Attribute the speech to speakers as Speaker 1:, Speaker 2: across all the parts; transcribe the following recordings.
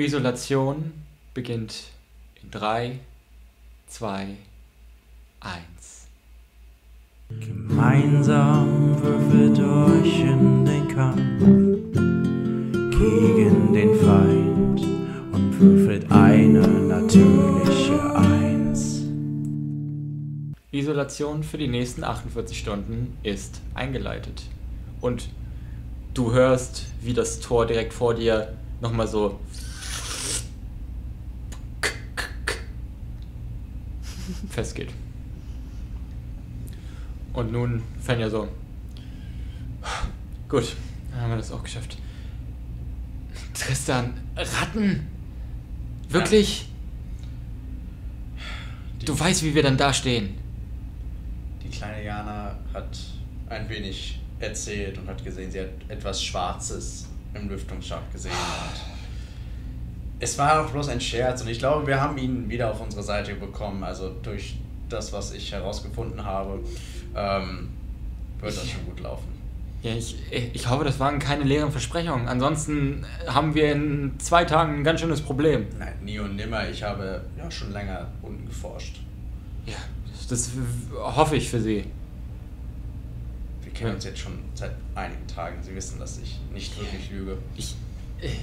Speaker 1: Isolation beginnt in 3, 2, 1.
Speaker 2: Gemeinsam würfelt euch in den Kampf gegen den Feind und würfelt eine natürliche Eins.
Speaker 1: Isolation für die nächsten 48 Stunden ist eingeleitet. Und du hörst, wie das Tor direkt vor dir nochmal so festgeht. Und nun Fenja so. Gut, dann haben wir das auch geschafft. Tristan, Ratten? Wirklich? Du weißt, wie wir dann da stehen.
Speaker 3: Die kleine Jana hat ein wenig erzählt und hat gesehen, sie hat etwas Schwarzes im Lüftungsschacht gesehen. Und es war auch bloß ein Scherz und ich glaube, wir haben ihn wieder auf unsere Seite bekommen. Also durch das, was ich herausgefunden habe, ähm, wird das schon gut laufen.
Speaker 1: Ja, ich, ich hoffe, das waren keine leeren Versprechungen. Ansonsten haben wir in zwei Tagen ein ganz schönes Problem.
Speaker 3: Nein, nie und nimmer. Ich habe ja schon länger unten geforscht.
Speaker 1: Ja, das, hoffe ich für Sie.
Speaker 3: Wir kennen uns jetzt schon seit einigen Tagen. Sie wissen, dass ich nicht wirklich lüge.
Speaker 1: Ich,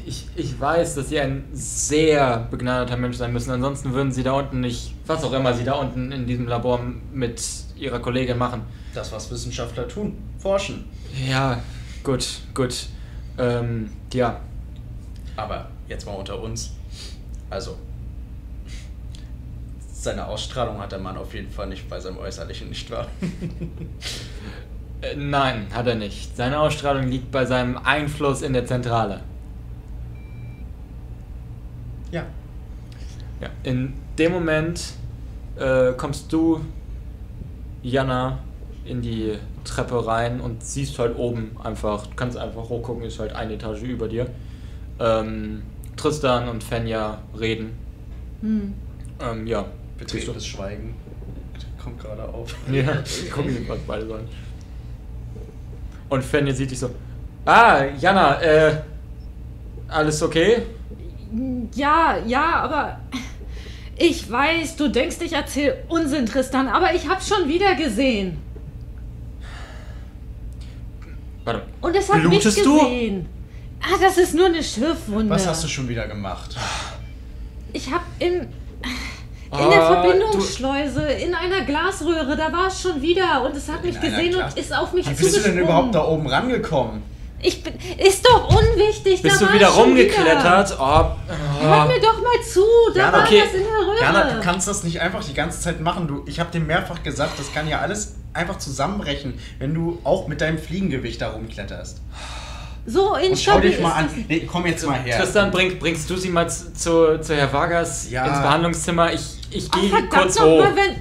Speaker 1: ich, ich weiß, dass Sie ein sehr begnadeter Mensch sein müssen. Ansonsten würden Sie da unten nicht, was auch immer Sie da unten in diesem Labor mit Ihrer Kollegin machen.
Speaker 3: Das, was Wissenschaftler tun. Forschen.
Speaker 1: Ja, gut, gut. Ähm, ja.
Speaker 3: Aber jetzt mal unter uns. Also, seine Ausstrahlung hat der Mann auf jeden Fall nicht bei seinem Äußerlichen, nicht wahr?
Speaker 1: Äh, nein, hat er nicht. Seine Ausstrahlung liegt bei seinem Einfluss in der Zentrale.
Speaker 3: Ja.
Speaker 1: Ja. In dem Moment äh, kommst du, Jana, in die Treppe rein und siehst halt oben einfach, du kannst einfach hochgucken, ist halt eine Etage über dir. Ähm, Tristan und Fenja reden.
Speaker 4: Hm.
Speaker 1: Ähm, ja.
Speaker 3: Betretenes Schweigen kommt gerade auf.
Speaker 1: Ja, gucken Sie, was beide sagen. Und Fenja sieht dich so. Ah, Jana, äh, alles okay?
Speaker 4: Ja, ja, aber ich weiß, du denkst, ich erzähl Unsinn, Tristan, aber ich hab's schon wieder gesehen.
Speaker 1: Warte.
Speaker 4: Und es hat mich
Speaker 1: du?
Speaker 4: gesehen. Ah, das ist nur eine Schürfwunde.
Speaker 3: Was hast du schon wieder gemacht?
Speaker 4: Ich hab in
Speaker 1: Ah,
Speaker 4: der
Speaker 1: du-
Speaker 4: Verbindungsschleuse, in einer Glasröhre, da war es schon wieder und es hat mich
Speaker 3: In
Speaker 4: gesehen
Speaker 3: Glas-
Speaker 4: und ist auf mich
Speaker 3: Wie bist du denn
Speaker 4: zugesprungen.
Speaker 3: überhaupt da oben rangekommen?
Speaker 4: Ich bin, ist doch unwichtig,
Speaker 1: Bist
Speaker 4: da
Speaker 1: du
Speaker 4: war
Speaker 1: wieder rumgeklettert? Oh,
Speaker 4: Wieder. Hör mir doch mal zu, da
Speaker 3: Jana,
Speaker 4: war
Speaker 1: okay.
Speaker 4: was in der Röhre.
Speaker 3: Jana, du kannst das nicht einfach die ganze Zeit machen. Du, ich habe dir mehrfach gesagt, das kann ja alles einfach zusammenbrechen, wenn du auch mit deinem Fliegengewicht da rumkletterst.
Speaker 4: so
Speaker 3: Und schau dich mal an. Nee, komm jetzt mal her.
Speaker 1: Tristan, bring, bringst du sie mal zu, zu, zu Herr Vargas
Speaker 3: Ja.
Speaker 1: ins Behandlungszimmer? Ich, ich gehe
Speaker 4: verdammt
Speaker 1: kurz hoch.
Speaker 4: mal, wenn,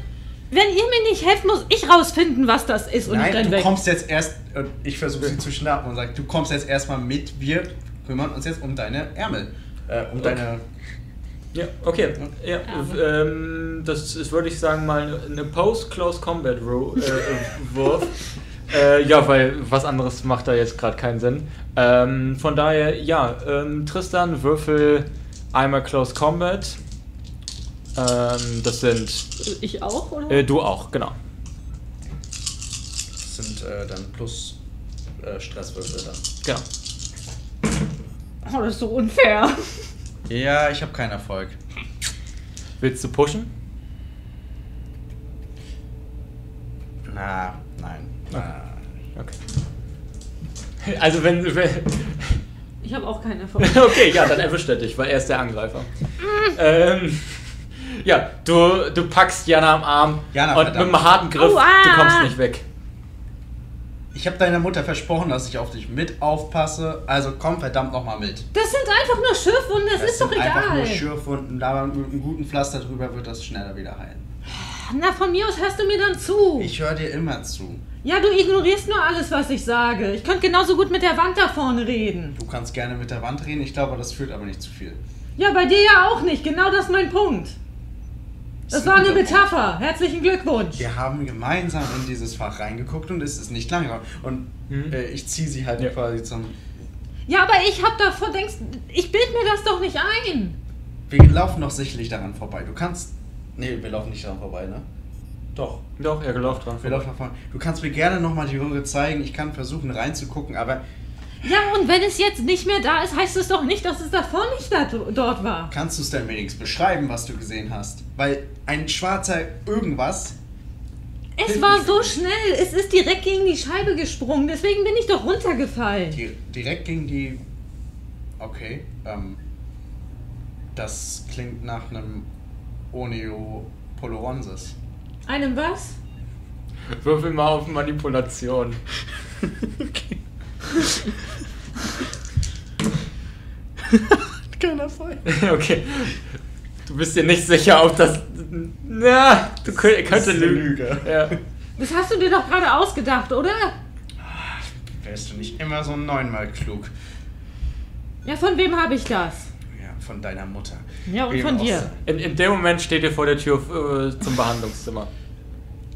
Speaker 4: wenn ihr mir nicht helft, muss ich rausfinden, was das ist und ich
Speaker 3: Nein,
Speaker 4: renn
Speaker 3: du
Speaker 4: weg.
Speaker 3: kommst jetzt erst, ich versuche sie zu schnappen und sage, du kommst jetzt erstmal mit, wir kümmern uns jetzt um deine Ärmel. Äh, um
Speaker 1: Okay.
Speaker 3: deine.
Speaker 1: Ja, okay. Ja, ähm, das ist, würde ich sagen, mal eine Post-Close-Combat-Wurf. Äh, Wurf. äh, ja, weil was anderes macht da jetzt gerade keinen Sinn. Ähm, von daher, ja, ähm, Tristan, würfel einmal Close Combat. Ähm, das sind.
Speaker 4: Ich auch, oder?
Speaker 1: Äh, du auch, genau.
Speaker 3: Das sind äh, dann plus äh, Stresswürfel dann.
Speaker 1: Genau.
Speaker 4: Oh, das ist so unfair.
Speaker 3: Ja, ich habe keinen Erfolg.
Speaker 1: Willst du pushen?
Speaker 3: Na, nein. Na.
Speaker 1: Okay. Also wenn, wenn
Speaker 4: Ich habe auch keinen Erfolg.
Speaker 1: Okay, ja, dann erwischt er dich, weil er ist der Angreifer. ähm, ja, du, du packst Jana am Arm
Speaker 3: Jana,
Speaker 1: und
Speaker 3: verdammt.
Speaker 1: mit einem harten Griff,
Speaker 4: Aua!
Speaker 1: du kommst nicht weg.
Speaker 3: Ich habe deiner Mutter versprochen, dass ich auf dich mit aufpasse. Also komm verdammt nochmal mit.
Speaker 4: Das sind einfach nur Schürfwunden, das, ist doch
Speaker 3: sind einfach
Speaker 4: egal.
Speaker 3: nur Schürfwunden. Da mit einem guten Pflaster drüber wird das schneller wieder heilen.
Speaker 4: Na, von mir aus hörst du mir dann zu.
Speaker 3: Ich höre dir immer zu.
Speaker 4: ja, du ignorierst nur alles, was ich sage. Ich könnte genauso gut mit der Wand da vorne reden.
Speaker 3: Du kannst gerne mit der Wand reden. Ich glaube, das führt aber nicht zu viel.
Speaker 4: Ja, bei dir ja auch nicht. Genau das ist mein Punkt. Das war
Speaker 3: ein
Speaker 4: eine Metapher. Herzlichen Glückwunsch.
Speaker 3: Wir haben gemeinsam in dieses Fach reingeguckt und es ist nicht lange. Und
Speaker 1: Mhm.
Speaker 3: äh, ich ziehe sie halt
Speaker 1: Ja.
Speaker 3: quasi zum.
Speaker 4: Ja, aber ich hab davor, denkst, ich bild mir das doch nicht ein.
Speaker 3: Wir laufen doch sicherlich daran vorbei. Du kannst. Nee, wir laufen nicht daran vorbei, ne? Doch.
Speaker 1: Doch, er gelaufen dran.
Speaker 3: Wir laufen davon. Du kannst mir gerne nochmal die Röhre zeigen. Ich kann versuchen reinzugucken, aber
Speaker 4: Ja, und wenn es jetzt nicht mehr da ist, heißt es doch nicht, dass es davor nicht da, dort war.
Speaker 3: kannst du es denn wenigstens beschreiben, was du gesehen hast? Weil ein schwarzer irgendwas.
Speaker 4: Es war so schnell, es ist direkt gegen die Scheibe gesprungen, deswegen bin ich doch runtergefallen.
Speaker 3: Die, direkt gegen die. Okay. Ähm, das klingt nach einem Oneo Poloronsis.
Speaker 4: Einem was?
Speaker 1: Würfel mal auf Manipulation.
Speaker 3: Kein Erfolg.
Speaker 1: okay. Du bist dir nicht sicher, ob das. Na, du könnt,
Speaker 3: Das
Speaker 1: könnte
Speaker 3: ist eine
Speaker 1: lügen.
Speaker 3: Lüge.
Speaker 1: Ja.
Speaker 4: Das hast du dir doch gerade ausgedacht, oder?
Speaker 3: Wärst du nicht immer so neunmal klug?
Speaker 4: Ja, von wem habe ich das?
Speaker 3: Ja, von deiner Mutter.
Speaker 4: Ja, und
Speaker 3: Wem
Speaker 4: von dir.
Speaker 1: In, in dem Moment steht ihr vor der Tür äh, zum Behandlungszimmer.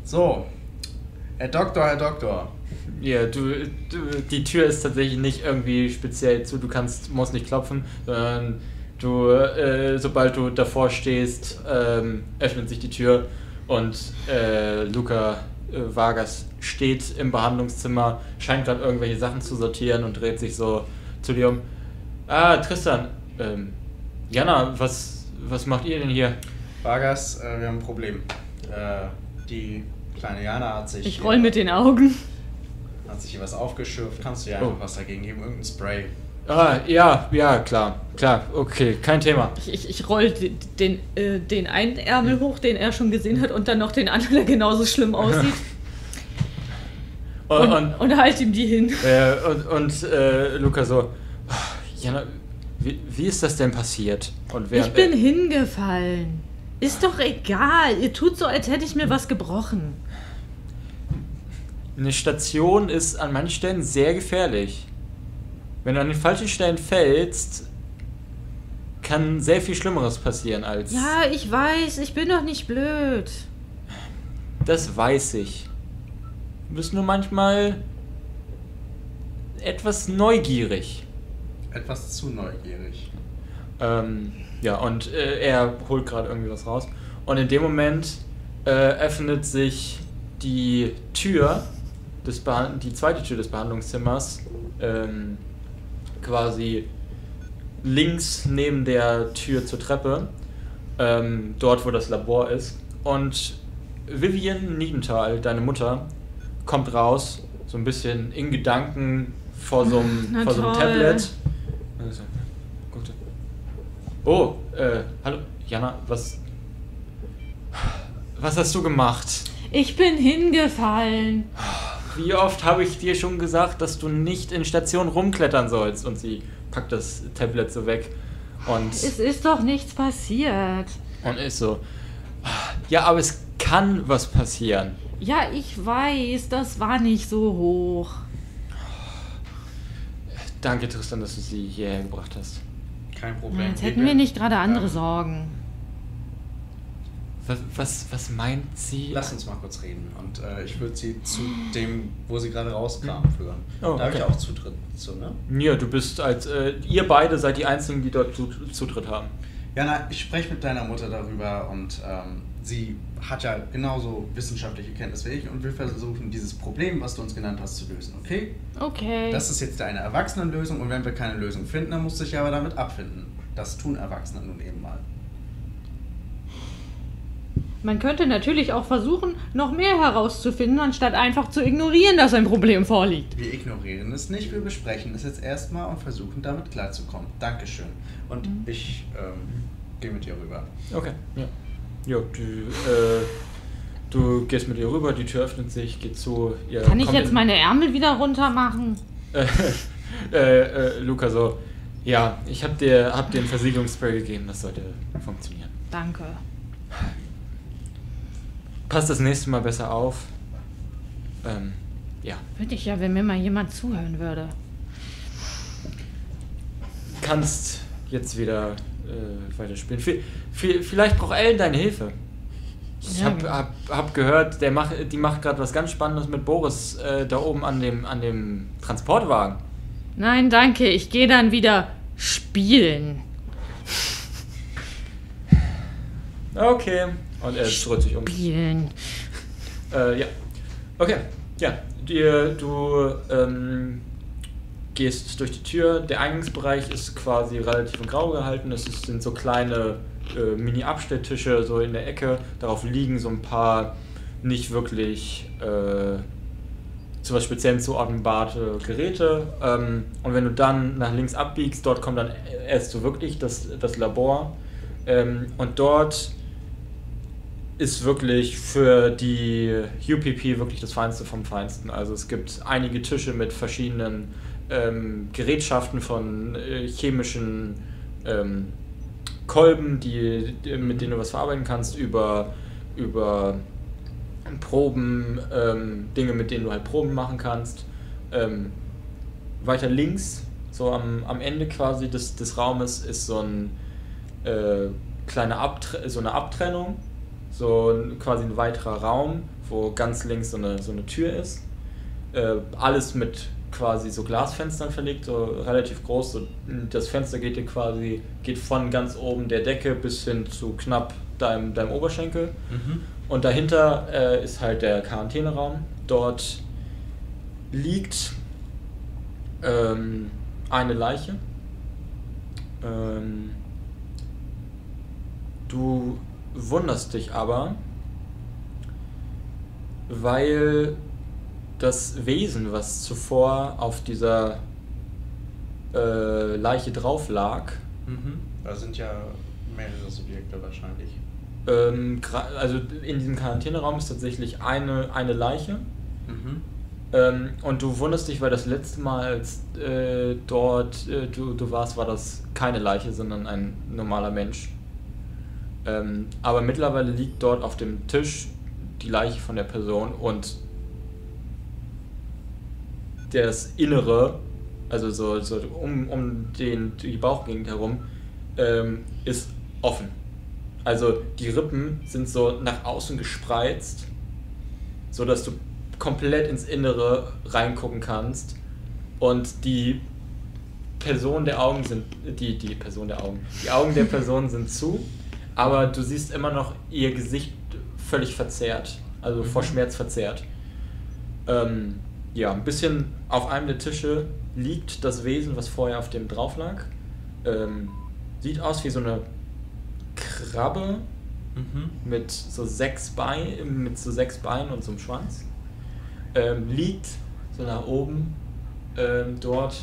Speaker 3: So. Herr Doktor, Herr Doktor.
Speaker 1: Ja, du, du, die Tür ist tatsächlich nicht irgendwie speziell zu, du kannst, musst nicht klopfen, sondern du, äh, sobald du davor stehst, ähm, öffnet sich die Tür und äh, Luca äh, Vargas steht im Behandlungszimmer, scheint gerade irgendwelche Sachen zu sortieren und dreht sich so zu dir um. Ah, Tristan, ähm, Jana, was, was macht ihr denn hier?
Speaker 3: Vargas, äh, wir haben ein Problem. Äh, die kleine Jana hat sich.
Speaker 4: Ich roll mit den Augen.
Speaker 3: Hat sich hier was aufgeschürft. Kannst du ja
Speaker 1: Oh.
Speaker 3: was dagegen geben? Irgendein Spray.
Speaker 1: Ah, ja, ja, klar, klar, okay, kein Thema.
Speaker 4: Ich, ich, ich roll den, den, äh, den einen Ärmel hoch, den er schon gesehen hat, und dann noch den anderen, der genauso schlimm aussieht.
Speaker 1: Und,
Speaker 4: Und,
Speaker 1: und,
Speaker 4: und halt ihm die hin.
Speaker 1: Äh, und und äh, Luca so, "Ah, Jana, wie, wie ist das denn passiert? Und
Speaker 4: Ich
Speaker 1: während-
Speaker 4: bin hingefallen. Ist doch egal. Ihr tut so, als hätte ich mir was gebrochen.
Speaker 1: Eine Station ist an manchen Stellen sehr gefährlich. Wenn du an den falschen Stellen fällst, kann sehr viel Schlimmeres passieren als.
Speaker 4: Ja, ich weiß, ich bin doch nicht blöd.
Speaker 1: Das weiß ich. Du bist nur manchmal etwas neugierig.
Speaker 3: Etwas zu neugierig.
Speaker 1: Ähm, ja, und äh, er holt gerade irgendwie was raus. Und in dem Moment äh, öffnet sich die Tür, des die zweite Tür des Behandlungszimmers, ähm, quasi links neben der Tür zur Treppe, ähm, dort wo das Labor ist. Und Vivian Niedenthal, deine Mutter, kommt raus, so ein bisschen in Gedanken vor so einem,
Speaker 4: Na
Speaker 1: vor so einem
Speaker 4: toll.
Speaker 1: Tablet. Also. Oh, äh, hallo, Jana, was. Was hast du gemacht?
Speaker 4: Ich bin hingefallen.
Speaker 1: Wie oft habe ich dir schon gesagt, dass du nicht in Station rumklettern sollst? Und sie packt das Tablet so weg und,
Speaker 4: Es ist doch nichts passiert.
Speaker 1: und ist so. Ja, aber es kann was passieren.
Speaker 4: Ja, ich weiß, das war nicht so hoch.
Speaker 1: Danke, Tristan, dass du sie hierher gebracht hast.
Speaker 3: Kein Problem.
Speaker 4: Jetzt hätten wir nicht gerade andere Sorgen.
Speaker 1: Was, was, was meint sie?
Speaker 3: Lass uns mal kurz reden. Und äh, ich würde sie zu dem, wo sie gerade rauskam, führen.
Speaker 1: Oh,
Speaker 3: da habe ich
Speaker 1: okay.
Speaker 3: auch Zutritt zu, ne?
Speaker 1: Ja, du bist als. Äh, ihr beide seid die Einzigen, die dort Zut- Zutritt haben.
Speaker 3: Jana, ich spreche mit deiner Mutter darüber und ähm, sie hat ja genauso wissenschaftliche Kenntnis wie ich und wir versuchen, dieses Problem, was du uns genannt hast, zu lösen, okay?
Speaker 4: Okay.
Speaker 3: Das ist jetzt eine Erwachsenenlösung und wenn wir keine Lösung finden, dann musst du dich aber damit abfinden. Das tun Erwachsene nun eben mal.
Speaker 4: Man könnte natürlich auch versuchen, noch mehr herauszufinden, anstatt einfach zu ignorieren, dass ein Problem vorliegt.
Speaker 3: Wir ignorieren es nicht, wir besprechen es jetzt erstmal und versuchen damit klarzukommen. Dankeschön. Und ich ähm, gehe mit dir rüber.
Speaker 1: Okay, ja. Ja, du, äh, du gehst mit ihr rüber, die Tür öffnet sich, geht zu. Ihr
Speaker 4: Kann ich jetzt
Speaker 1: in-
Speaker 4: meine Ärmel wieder runter machen?
Speaker 1: äh, äh, Luca so, ja, ich hab dir, hab dir ein Versiegelungsspray gegeben, das sollte funktionieren.
Speaker 4: Danke.
Speaker 1: Passt das nächste Mal besser auf. Ähm, ja.
Speaker 4: Würde ich ja, wenn mir mal jemand zuhören würde.
Speaker 1: Kannst jetzt wieder äh, weiterspielen. Vi- vielleicht braucht Ellen deine Hilfe. Ich
Speaker 4: Ja,
Speaker 1: hab, hab, gehört, der macht, die macht gerade was ganz Spannendes mit Boris äh, da oben an dem, an dem Transportwagen.
Speaker 4: Nein, danke, ich gehe dann wieder spielen.
Speaker 1: Okay. Und er dreht sich um.
Speaker 4: Spielen.
Speaker 1: Äh, ja. Okay. Ja. Dir, du ähm, gehst durch die Tür. Der Eingangsbereich ist quasi relativ in grau gehalten. Es sind so kleine äh, Mini-Abstelltische so in der Ecke. Darauf liegen so ein paar nicht wirklich äh, zu was Speziellem zuordnenbare Geräte. Ähm, und wenn du dann nach links abbiegst, dort kommt dann erst so wirklich das, das Labor. Ähm, und dort ist wirklich für die UPP wirklich das Feinste vom Feinsten. Also es gibt einige Tische mit verschiedenen ähm, Gerätschaften von äh, chemischen ähm, Kolben, die, mit denen du was verarbeiten kannst, über, über Proben, ähm, Dinge, mit denen du halt Proben machen kannst. Ähm, weiter links, so am, am Ende quasi des, des Raumes, ist so, ein, äh, kleine Abtre so eine Abtrennung, so quasi ein weiterer Raum, wo ganz links so eine, so eine Tür ist. Äh, alles mit quasi so Glasfenstern verlegt, so relativ groß. So, das Fenster geht dir quasi geht von ganz oben der Decke bis hin zu knapp deinem, deinem Oberschenkel.
Speaker 3: Mhm.
Speaker 1: Und dahinter äh, ist halt der Quarantäneraum. Dort liegt ähm, eine Leiche. Ähm, du wunderst dich aber, weil das Wesen, was zuvor auf dieser äh, Leiche drauf lag,
Speaker 3: Mhm. Da sind ja mehrere Subjekte wahrscheinlich.
Speaker 1: ähm, also in diesem Quarantäneraum ist tatsächlich eine, eine Leiche.
Speaker 3: Mhm.
Speaker 1: Ähm, und du wunderst dich, weil das letzte Mal, als äh, dort äh, du, du warst, war das keine Leiche, sondern ein normaler Mensch. Ähm, aber mittlerweile liegt dort auf dem Tisch die Leiche von der Person und das Innere, also so, so um, um den, die Bauchgegend herum, ähm, ist offen. Also die Rippen sind so nach außen gespreizt, so dass du komplett ins Innere reingucken kannst und die Person der Augen sind die die Person der Augen die Augen der Person sind zu aber du siehst immer noch ihr Gesicht völlig verzerrt also vor Schmerz verzerrt ähm, ja ein bisschen auf einem der Tische liegt das Wesen was vorher auf dem drauf lag ähm, sieht aus wie so eine Krabbe
Speaker 3: Mhm.
Speaker 1: mit so sechs Beinen, mit so sechs Beinen und so einem Schwanz. Ähm, liegt so nach oben ähm, dort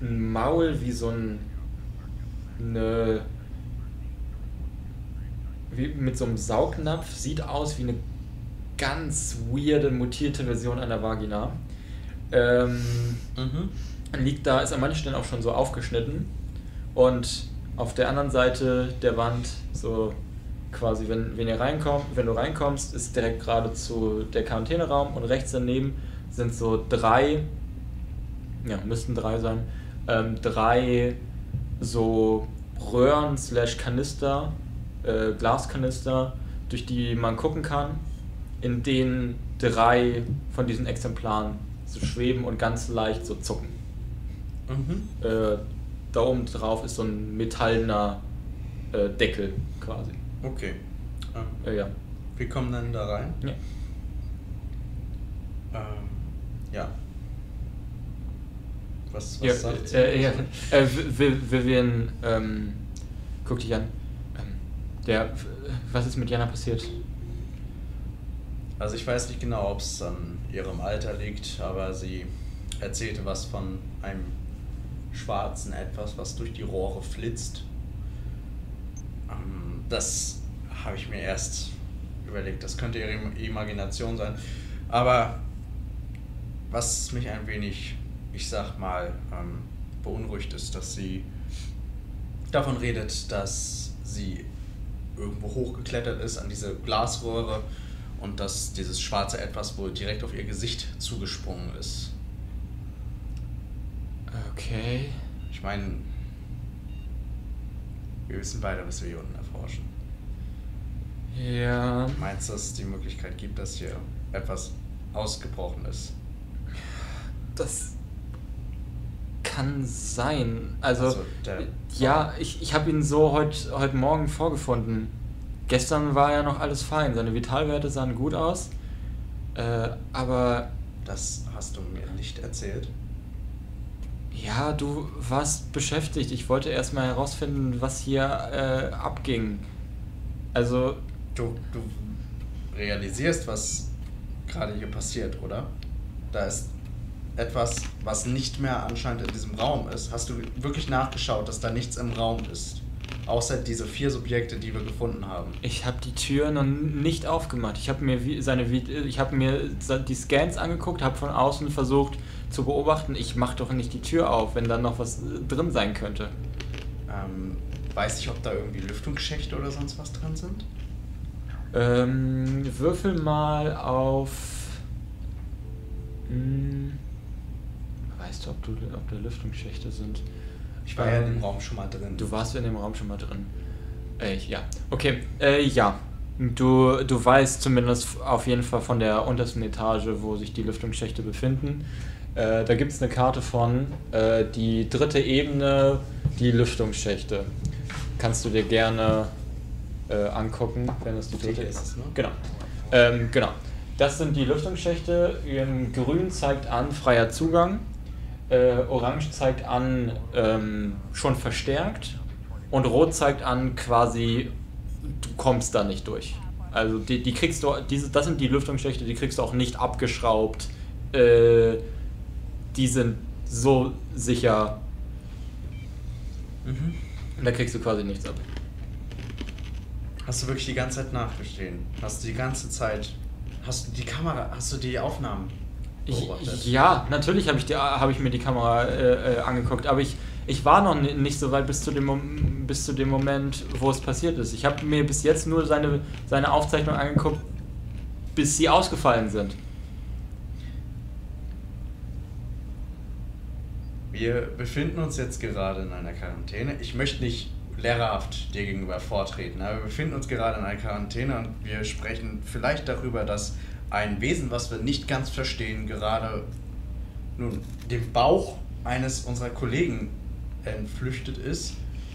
Speaker 1: ein Maul wie so ein eine wie mit so einem Saugnapf, sieht aus wie eine ganz weirde, mutierte Version einer Vagina. Ähm,
Speaker 3: Mhm.
Speaker 1: liegt da, ist an manchen Stellen auch schon so aufgeschnitten. Und auf der anderen Seite der Wand, so quasi, wenn, wenn ihr reinkommt, wenn du reinkommst, ist direkt geradezu der Quarantäneraum und rechts daneben sind so drei, ja, müssten drei sein, ähm, drei so Röhren slash Kanister, äh, Glaskanister, durch die man gucken kann, in denen drei von diesen Exemplaren so schweben und ganz leicht so zucken.
Speaker 3: Mhm.
Speaker 1: Äh, da oben drauf ist so ein metallener äh, Deckel quasi.
Speaker 3: Okay. Ähm,
Speaker 1: Äh, ja.
Speaker 3: wir kommen dann da rein.
Speaker 1: ja.
Speaker 3: Ähm, ja. Was, was
Speaker 1: Ja,
Speaker 3: sagt
Speaker 1: äh, ja. Äh, Vi- Vivian, ähm, guck dich an. Der, was ist mit Jana passiert?
Speaker 3: Also ich weiß nicht genau, ob es an ihrem Alter liegt, aber sie erzählte was von einem schwarzen Etwas, was durch die Rohre flitzt. Ähm, Das habe ich mir erst überlegt, das könnte ihre Im- Imagination sein. Aber was mich ein wenig, ich sag mal, ähm, beunruhigt ist, dass sie davon redet, dass sie irgendwo hochgeklettert ist an diese Glasröhre und dass dieses schwarze Etwas wohl direkt auf ihr Gesicht zugesprungen ist.
Speaker 1: Okay.
Speaker 3: Ich meine, wir wissen beide, was wir hier unten erforschen.
Speaker 1: Ja.
Speaker 3: Meinst du, dass es die Möglichkeit gibt, dass hier etwas ausgebrochen ist?
Speaker 1: Das kann sein. Also,
Speaker 3: Also,
Speaker 1: ja, ich, ich habe ihn so heute heut Morgen vorgefunden. Gestern war ja noch alles fein. Seine Vitalwerte sahen gut aus. Äh, aber
Speaker 3: Das hast du mir nicht erzählt.
Speaker 1: ja, du warst beschäftigt. Ich wollte erstmal herausfinden, was hier äh, abging. Also,
Speaker 3: Du, du realisierst, was gerade hier passiert, oder? Da ist etwas, was nicht mehr anscheinend in diesem Raum ist. Hast du wirklich nachgeschaut, dass da nichts im Raum ist? Außer diese vier Subjekte, die wir gefunden haben.
Speaker 1: Ich habe die Tür noch nicht aufgemacht. Ich habe mir seine Vi- ich habe mir die Scans angeguckt, habe von außen versucht zu beobachten. Ich mache doch nicht die Tür auf, wenn da noch was äh, drin sein könnte.
Speaker 3: Ähm, weiß ich, ob da irgendwie Lüftungsschächte oder sonst was drin sind?
Speaker 1: Ähm, würfel mal auf. Hm, weißt du, ob, du, ob da Lüftungsschächte sind?
Speaker 3: Ich war ja in dem
Speaker 1: Ähm,
Speaker 3: Raum schon mal drin.
Speaker 1: Du warst in dem Raum schon mal drin. Äh, ja. Okay, äh, ja. Du, du weißt zumindest auf jeden Fall von der untersten Etage, wo sich die Lüftungsschächte befinden. Äh, da gibt es eine Karte von. Äh, die dritte Ebene, die Lüftungsschächte. Kannst du dir gerne äh, angucken, wenn es die dritte
Speaker 3: ist es, ne?
Speaker 1: Genau. Ähm, genau. Das sind die Lüftungsschächte. Ähm, Grün zeigt an freier Zugang. Äh, Orange zeigt an ähm, schon verstärkt. Und Rot zeigt an quasi, du kommst da nicht durch. Also die, die kriegst du, diese, das sind die Lüftungsschächte, die kriegst du auch nicht abgeschraubt. Äh, die sind so sicher,
Speaker 3: Mhm.
Speaker 1: da kriegst du quasi nichts ab.
Speaker 3: Hast du wirklich die ganze Zeit nachgestehen? Hast du die ganze Zeit. Hast du die Kamera, hast du die Aufnahmen beobachtet?
Speaker 1: ja, natürlich habe ich, die- hab ich mir die Kamera äh, äh, angeguckt, aber ich, ich war noch ni- nicht so weit bis zu, dem, bis zu dem Moment, wo es passiert ist. Ich habe mir bis jetzt nur seine, seine Aufzeichnung angeguckt, bis sie ausgefallen sind.
Speaker 3: Wir befinden uns jetzt gerade in einer Quarantäne. Ich möchte nicht lehrerhaft dir gegenüber vortreten, aber wir befinden uns gerade in einer Quarantäne und wir sprechen vielleicht darüber, dass ein Wesen, was wir nicht ganz verstehen, gerade nun dem Bauch eines unserer Kollegen entflüchtet ist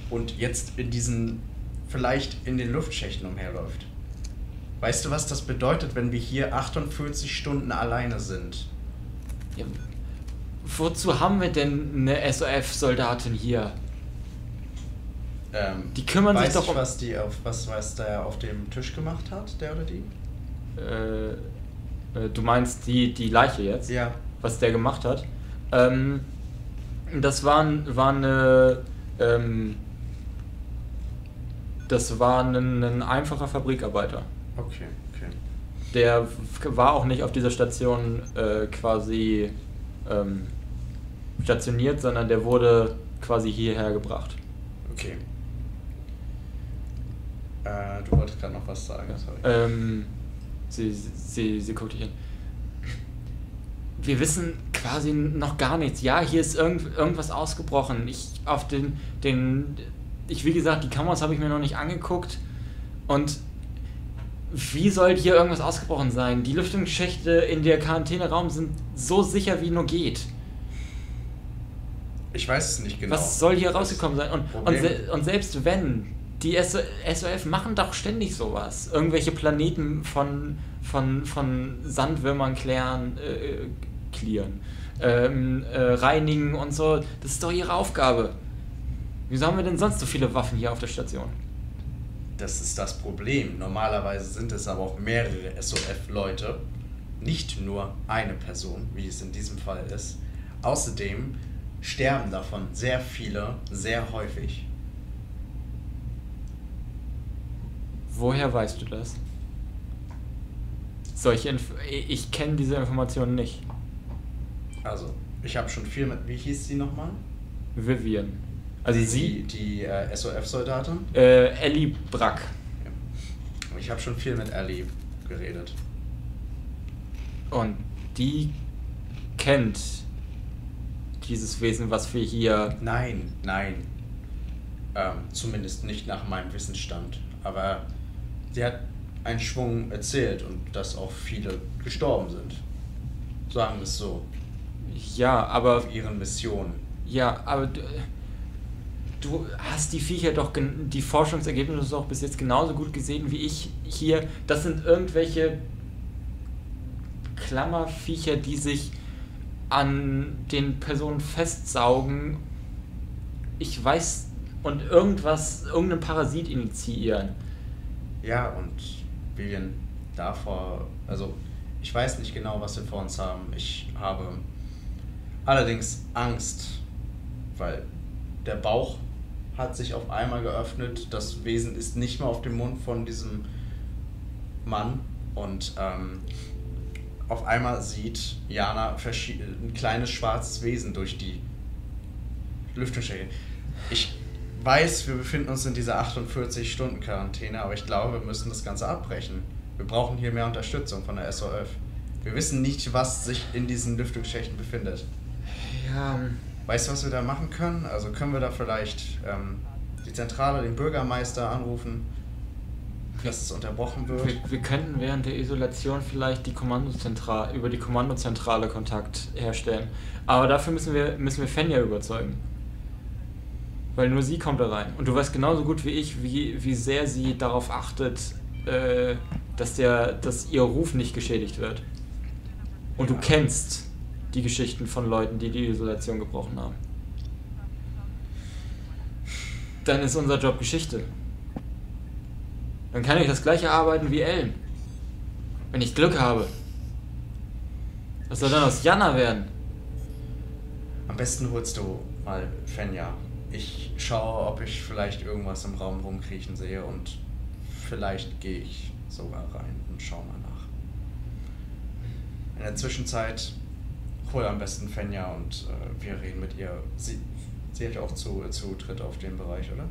Speaker 3: und jetzt in diesen, vielleicht in den Luftschächten umherläuft. Weißt du, was das bedeutet, wenn wir hier 48 Stunden alleine sind?
Speaker 1: Ja, wozu haben wir denn eine SOF-Soldatin hier?
Speaker 3: Ähm,
Speaker 1: Die kümmern sich doch
Speaker 3: ich,
Speaker 1: um-
Speaker 3: was die auf was was der auf dem Tisch gemacht hat, der oder die?
Speaker 1: Äh, du meinst die, die Leiche jetzt?
Speaker 3: Ja.
Speaker 1: was der gemacht hat. Ähm, das war, ein- war eine. Ähm, das war ein, ein einfacher Fabrikarbeiter.
Speaker 3: Okay, okay.
Speaker 1: Der war auch nicht auf dieser Station äh, quasi ähm, stationiert, sondern der wurde quasi hierher gebracht.
Speaker 3: Okay. Äh, du wolltest gerade noch was sagen, sorry.
Speaker 1: Ähm, sie, sie, sie guckt dich an. Wir wissen quasi noch gar nichts. Ja, hier ist irgend, irgendwas ausgebrochen. Ich auf den, den, ich wie gesagt, die Kameras habe ich mir noch nicht angeguckt. Und wie soll hier irgendwas ausgebrochen sein? Die Lüftungsschächte in der Quarantäneraum sind so sicher wie nur geht.
Speaker 3: ich weiß es nicht genau.
Speaker 1: Was soll hier rausgekommen sein? Und, und, se und selbst wenn, die SO SOF machen doch ständig sowas. Irgendwelche Planeten von, von, von Sandwürmern klären, äh, clearen, ähm, äh, reinigen und so. Das ist doch ihre Aufgabe. Wieso haben wir denn sonst so viele Waffen hier auf der Station?
Speaker 3: Das ist das Problem. Normalerweise sind es aber auch mehrere SOF-Leute, nicht nur eine Person, wie es in diesem Fall ist. Außerdem sterben davon sehr viele, sehr häufig.
Speaker 1: Woher weißt du das? Solche Inf ich kenne diese Informationen nicht.
Speaker 3: Also, ich habe schon viel mit. Wie hieß sie nochmal?
Speaker 1: Vivian. Also
Speaker 3: die,
Speaker 1: sie,
Speaker 3: Die äh, SOF-Soldatin?
Speaker 1: äh, Ellie Brack.
Speaker 3: Ja. Ich habe schon viel mit Ellie geredet.
Speaker 1: Und die kennt dieses Wesen, was wir hier.
Speaker 3: Nein, nein. Ähm, zumindest nicht nach meinem Wissensstand. Aber sie hat einen Schwung erzählt und dass auch viele gestorben sind. Sagen wir es so.
Speaker 1: Ja, aber
Speaker 3: Auf ihren Missionen.
Speaker 1: Ja, aber du, du hast die Viecher doch, die Forschungsergebnisse doch bis jetzt genauso gut gesehen wie ich hier. Das sind irgendwelche Klammerviecher, die sich an den Personen festsaugen. Ich weiß, und irgendwas, irgendeinen Parasit initiieren.
Speaker 3: Ja, und Vivian, davor, also ich weiß nicht genau, was wir vor uns haben. Ich habe allerdings Angst, weil der Bauch hat sich auf einmal geöffnet. Das Wesen ist nicht mehr auf dem Mund von diesem Mann und ähm, auf einmal sieht Jana ein kleines schwarzes Wesen durch die Lüftungsschächte. Ich weiß, wir befinden uns in dieser 48-Stunden-Quarantäne, aber ich glaube, wir müssen das Ganze abbrechen. Wir brauchen hier mehr Unterstützung von der SOF. Wir wissen nicht, was sich in diesen Lüftungsschächten befindet.
Speaker 1: Ja,
Speaker 3: Weißt du, was wir da machen können? Also können wir da vielleicht ähm, die Zentrale, den Bürgermeister anrufen, dass es unterbrochen wird?
Speaker 1: wir, wir könnten während der Isolation vielleicht die Kommandozentrale, über die Kommandozentrale Kontakt herstellen. Aber dafür müssen wir, müssen wir Fenja überzeugen. Weil nur sie kommt da rein. Und du weißt genauso gut wie ich, wie, wie sehr sie darauf achtet, äh, dass, der, dass ihr Ruf nicht geschädigt wird. Und du kennst die Geschichten von Leuten, die die Isolation gebrochen haben. Dann ist unser Job Geschichte. Dann kann ich das gleiche arbeiten wie Ellen. Wenn ich Glück habe. Was soll dann aus Jana werden?
Speaker 3: Am besten holst du mal Fenja. Ich schaue, ob ich vielleicht irgendwas im Raum rumkriechen sehe und vielleicht gehe ich sogar rein und schaue mal nach. In der Zwischenzeit hol am besten Fenja und äh, wir reden mit ihr. Sie, sie hat auch zu, Zutritt auf den Bereich, oder?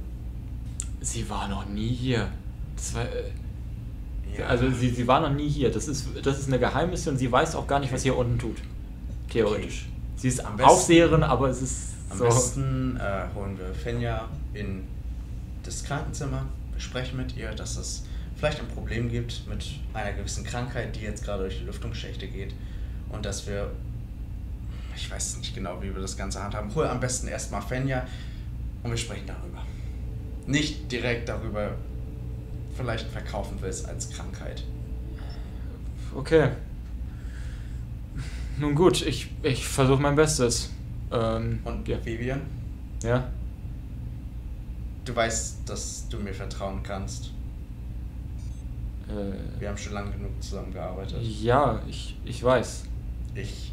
Speaker 1: Sie war noch nie hier. Das war, äh,
Speaker 3: Ja.
Speaker 1: Also sie, sie war noch nie hier. Das ist, das ist eine Geheimmission. Sie weiß auch gar nicht, was hier unten tut. Theoretisch. Sie ist
Speaker 3: Am besten-
Speaker 1: Aufseherin, aber es ist
Speaker 3: Am
Speaker 1: so.
Speaker 3: besten äh, holen wir Fenja in das Krankenzimmer, besprechen mit ihr, dass es vielleicht ein Problem gibt mit einer gewissen Krankheit, die jetzt gerade durch die Lüftungsschächte geht und dass wir, ich weiß nicht genau, wie wir das Ganze handhaben, hol am besten erstmal Fenja und wir sprechen darüber. Nicht direkt darüber, vielleicht verkaufen wir es als Krankheit.
Speaker 1: Okay. Nun gut, ich, ich versuche mein Bestes. Ähm,
Speaker 3: Und
Speaker 1: ja.
Speaker 3: Vivian,
Speaker 1: ja.
Speaker 3: du weißt, dass du mir vertrauen kannst.
Speaker 1: Äh,
Speaker 3: Wir haben schon lange genug zusammengearbeitet.
Speaker 1: ja, ich, ich weiß.
Speaker 3: Ich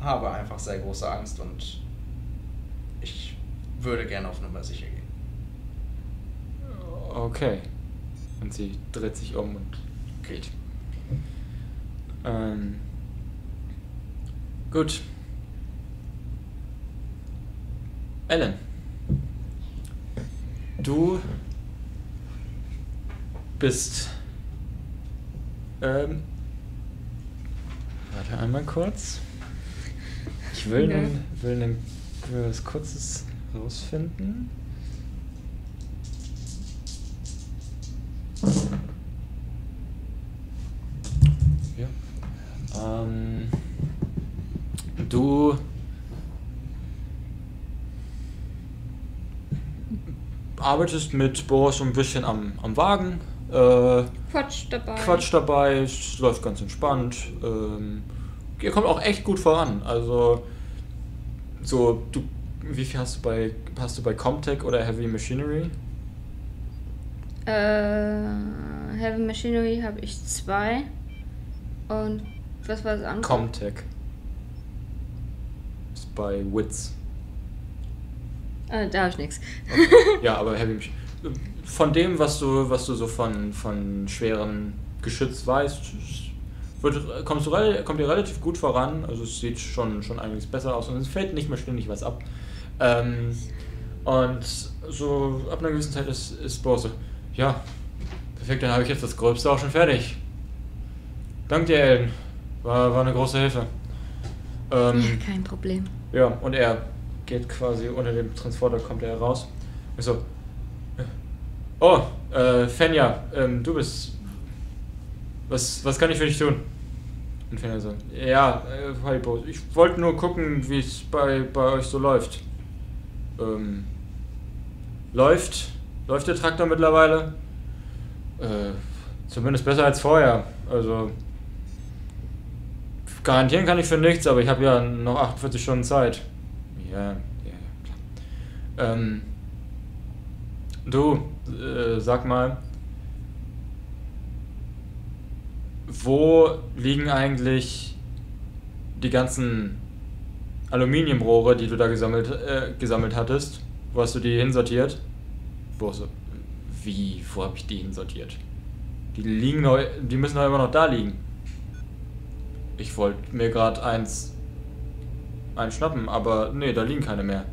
Speaker 3: habe einfach sehr große Angst und ich würde gerne auf Nummer sicher gehen.
Speaker 1: Okay. Und sie dreht sich um und geht. Ähm, gut. Ellen. Du bist. Ähm, warte einmal kurz. Ich will,
Speaker 4: Ja.
Speaker 1: nun, will, nun- will was Kurzes rausfinden. Arbeitest mit Boris so ein bisschen am, am Wagen. Äh,
Speaker 4: Quatsch dabei.
Speaker 1: Quatsch dabei, es läuft ganz entspannt. Ähm, ihr kommt auch echt gut voran. Also, so, du, wie viel hast du bei, hast du bei Comtech oder Heavy Machinery?
Speaker 5: Äh, Heavy Machinery habe ich zwei. Und was war das andere?
Speaker 1: Comtech. Ist bei Wits.
Speaker 5: Äh, da habe ich nichts.
Speaker 1: Ja, aber Heavy Von dem, was du, was du so von, von schweren Geschütz weißt, wird, kommst du, kommt ihr relativ gut voran. Also es sieht schon, schon einiges besser aus und es fällt nicht mehr ständig was ab. Ähm, und so ab einer gewissen Zeit ist, ist Boris so, ja, perfekt, dann habe ich jetzt das Gröbste auch schon fertig. Dank dir, Ellen. War, war eine große Hilfe. Ähm,
Speaker 5: ja, kein Problem.
Speaker 1: ja, und er geht quasi unter dem Transporter, kommt er raus. Ich so, äh, oh, äh, Fenja, ähm, du bist, was, was kann ich für dich tun? Und Fenja so, ja, äh, hi Bo, ich wollte nur gucken, wie es bei, bei euch so läuft. Ähm, läuft. Läuft der Traktor mittlerweile? Äh, zumindest besser als vorher. Also. Garantieren kann ich für nichts, aber ich habe ja noch 48 Stunden Zeit. Ja, ja, klar. Ähm, du, äh, sag mal, wo liegen eigentlich die ganzen Aluminiumrohre, die du da gesammelt, äh, gesammelt hattest? Wo hast du die hinsortiert? Wo hast du, wie, wo habe ich die hinsortiert? Die liegen noch, die müssen doch immer noch da liegen. Ich wollte mir gerade eins einschnappen, aber nee, da liegen keine mehr.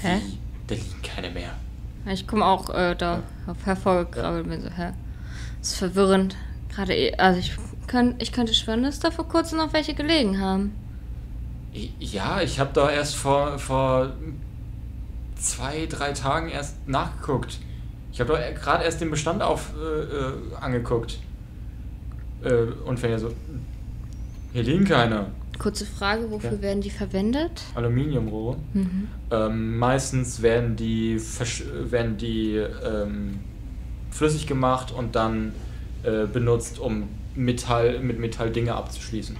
Speaker 5: Hä?
Speaker 1: Wie? Da liegen keine mehr.
Speaker 5: Ich komme auch äh, da auf hervorgekrabbelt bin so, hä? Das ist verwirrend. Gerade, eh- also ich, könnt, ich könnte schwören, dass da vor kurzem noch welche gelegen haben.
Speaker 1: Ja, ich habe da erst vor, vor zwei, drei Tagen erst nachgeguckt. Ich habe doch gerade erst den Bestand auf äh, äh, angeguckt. Äh, und wenn ja so. Hier liegen keine
Speaker 5: Kurze Frage, wofür
Speaker 1: Ja.
Speaker 5: werden die verwendet?
Speaker 1: Aluminiumrohre.
Speaker 5: Mhm.
Speaker 1: Ähm, meistens werden die, werden die ähm, flüssig gemacht und dann äh, benutzt, um Metall, mit Metall Dinge abzuschließen.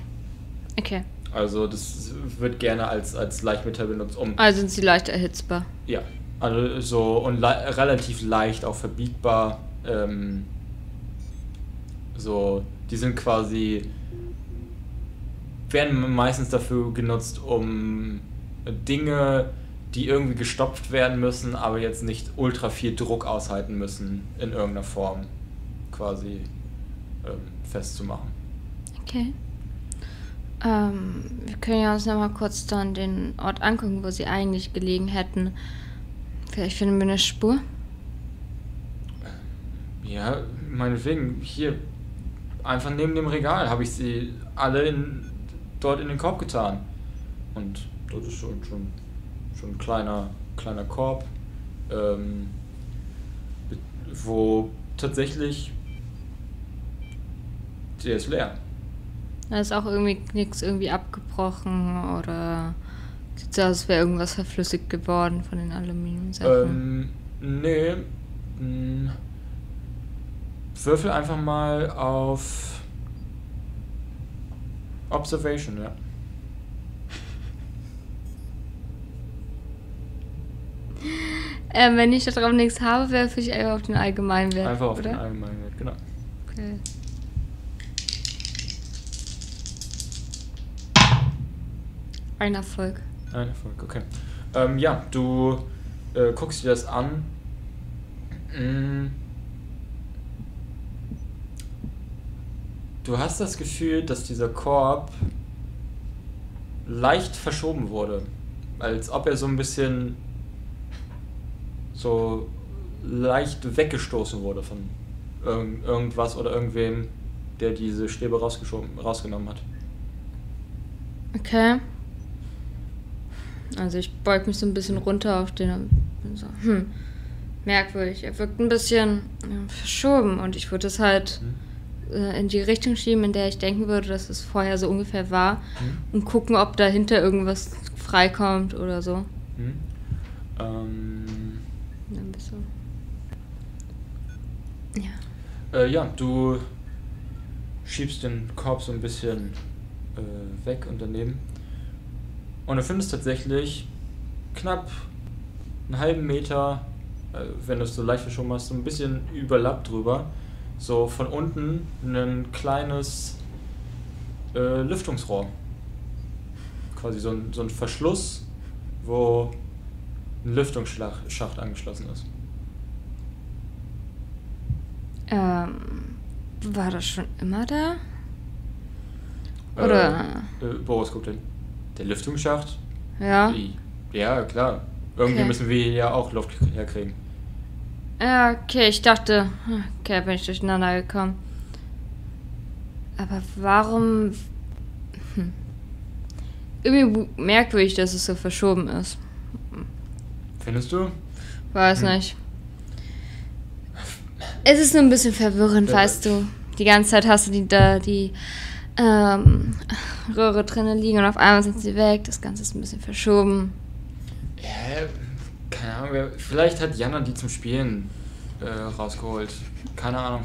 Speaker 5: Okay.
Speaker 1: Also das wird gerne als, als Leichtmetall benutzt, um
Speaker 5: Also sind sie leicht erhitzbar.
Speaker 1: Ja, also so und le relativ leicht auch verbiegbar. Ähm, so, die sind quasi werden meistens dafür genutzt, um Dinge, die irgendwie gestopft werden müssen, aber jetzt nicht ultra viel Druck aushalten müssen, in irgendeiner Form quasi ähm, festzumachen.
Speaker 5: Okay. Ähm, wir können ja uns nochmal kurz dann den Ort angucken, wo sie eigentlich gelegen hätten. Vielleicht finden wir eine Spur.
Speaker 1: Ja, meinetwegen, hier, einfach neben dem Regal habe ich sie alle in, dort in den Korb getan. Und dort ist schon, schon, schon ein kleiner, kleiner Korb, ähm, wo tatsächlich, der ist leer.
Speaker 5: Da ist auch irgendwie nichts irgendwie abgebrochen oder sieht so aus, als wäre irgendwas verflüssigt geworden von den Aluminiumsachen.
Speaker 1: Ähm, nee, würfel einfach mal auf Observation, ja.
Speaker 5: Ähm, wenn ich da drauf nichts habe, werfe ich einfach auf den Allgemeinwert.
Speaker 1: Einfach auf
Speaker 5: oder?
Speaker 1: den allgemeinen Wert, genau.
Speaker 5: Okay. Ein Erfolg.
Speaker 1: Ein Erfolg, okay. Ähm, ja, du äh, guckst dir das an. Mm. Du hast das Gefühl, dass dieser Korb leicht verschoben wurde. Als ob er so ein bisschen so leicht weggestoßen wurde von irgend, irgendwas oder irgendwem, der diese Stäbe rausgeschoben, rausgenommen hat.
Speaker 5: Okay. Also ich beug mich so ein bisschen runter auf den so, hm, merkwürdig. Er wirkt ein bisschen verschoben und ich würde es halt äh, in die Richtung schieben, in der ich denken würde, dass es vorher so ungefähr war und gucken, ob dahinter irgendwas freikommt oder so.
Speaker 1: Hm? Ähm,
Speaker 5: Ein bisschen. Ja.
Speaker 1: Äh, ja, du schiebst den Korb so ein bisschen äh, weg und daneben. Und du findest tatsächlich knapp einen halben Meter, äh, wenn du es so leicht verschoben hast, so ein bisschen überlappt drüber. So von unten ein kleines äh, Lüftungsrohr. Quasi so ein, so ein Verschluss, wo ein Lüftungsschacht Schacht angeschlossen ist.
Speaker 5: Ähm, war das schon immer da? Oder?
Speaker 1: Äh, äh, Boris guckt hin. Der Lüftungsschacht?
Speaker 5: Ja.
Speaker 1: Ja, klar. Irgendwie
Speaker 5: Okay.
Speaker 1: müssen wir ja auch Luft herkriegen.
Speaker 5: Ja, okay, ich dachte, okay, bin ich durcheinander gekommen. Aber warum. Hm. Irgendwie merkwürdig, dass es so verschoben ist.
Speaker 1: Findest du?
Speaker 5: Weiß
Speaker 1: Hm.
Speaker 5: nicht. Es ist nur ein bisschen verwirrend,
Speaker 1: Ja,
Speaker 5: weißt du. Die ganze Zeit hast du die da, die ähm, Röhre drinnen liegen und auf einmal sind sie weg. Das Ganze ist ein bisschen verschoben.
Speaker 1: Ja, keine Ahnung, vielleicht hat Jana die zum Spielen äh, rausgeholt. Keine Ahnung.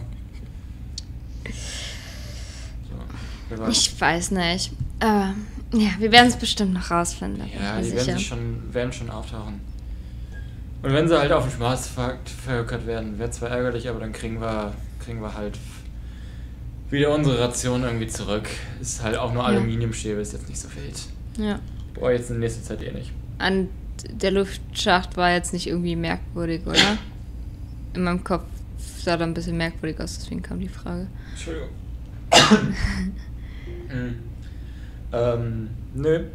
Speaker 1: So.
Speaker 5: Ich weiß nicht. Aber ja, wir werden es bestimmt noch rausfinden.
Speaker 1: Ja, die werden, schon, werden schon auftauchen. Und wenn sie halt auf den Schwarzmarkt verhökert werden, wäre zwar ärgerlich, aber dann kriegen wir, kriegen wir halt wieder unsere Ration irgendwie zurück. Ist halt auch nur
Speaker 5: Ja.
Speaker 1: Aluminiumstäbe, ist jetzt nicht so wild.
Speaker 5: Ja.
Speaker 1: Boah, jetzt in nächster Zeit eh nicht.
Speaker 5: An der Luftschacht war jetzt nicht irgendwie merkwürdig, oder? In meinem Kopf sah da ein bisschen merkwürdig aus, deswegen kam die Frage.
Speaker 1: Entschuldigung. hm. ähm, nö.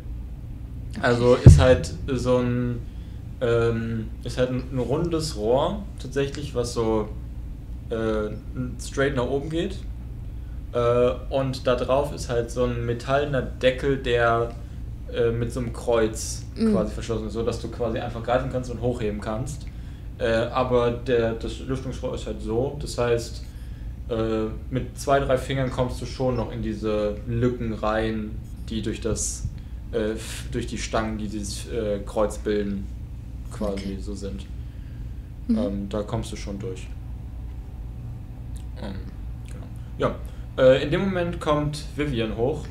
Speaker 1: Also ist halt so ein ähm, ist halt ein, ein rundes Rohr tatsächlich, was so äh, straight nach oben geht. Äh, und da drauf ist halt so ein metallener Deckel, der äh, mit so einem Kreuz
Speaker 5: Mhm.
Speaker 1: quasi verschlossen ist, so dass du quasi einfach greifen kannst und hochheben kannst. Äh, aber der, das Lüftungsrohr ist halt so, das heißt, äh, mit zwei, drei Fingern kommst du schon noch in diese Lücken rein, die durch das, äh, durch die Stangen, die dieses äh, Kreuz bilden, quasi
Speaker 5: Okay.
Speaker 1: so sind.
Speaker 5: Mhm.
Speaker 1: Ähm, da kommst du schon durch. Ähm, genau. Ja, äh, in dem Moment kommt Vivian hoch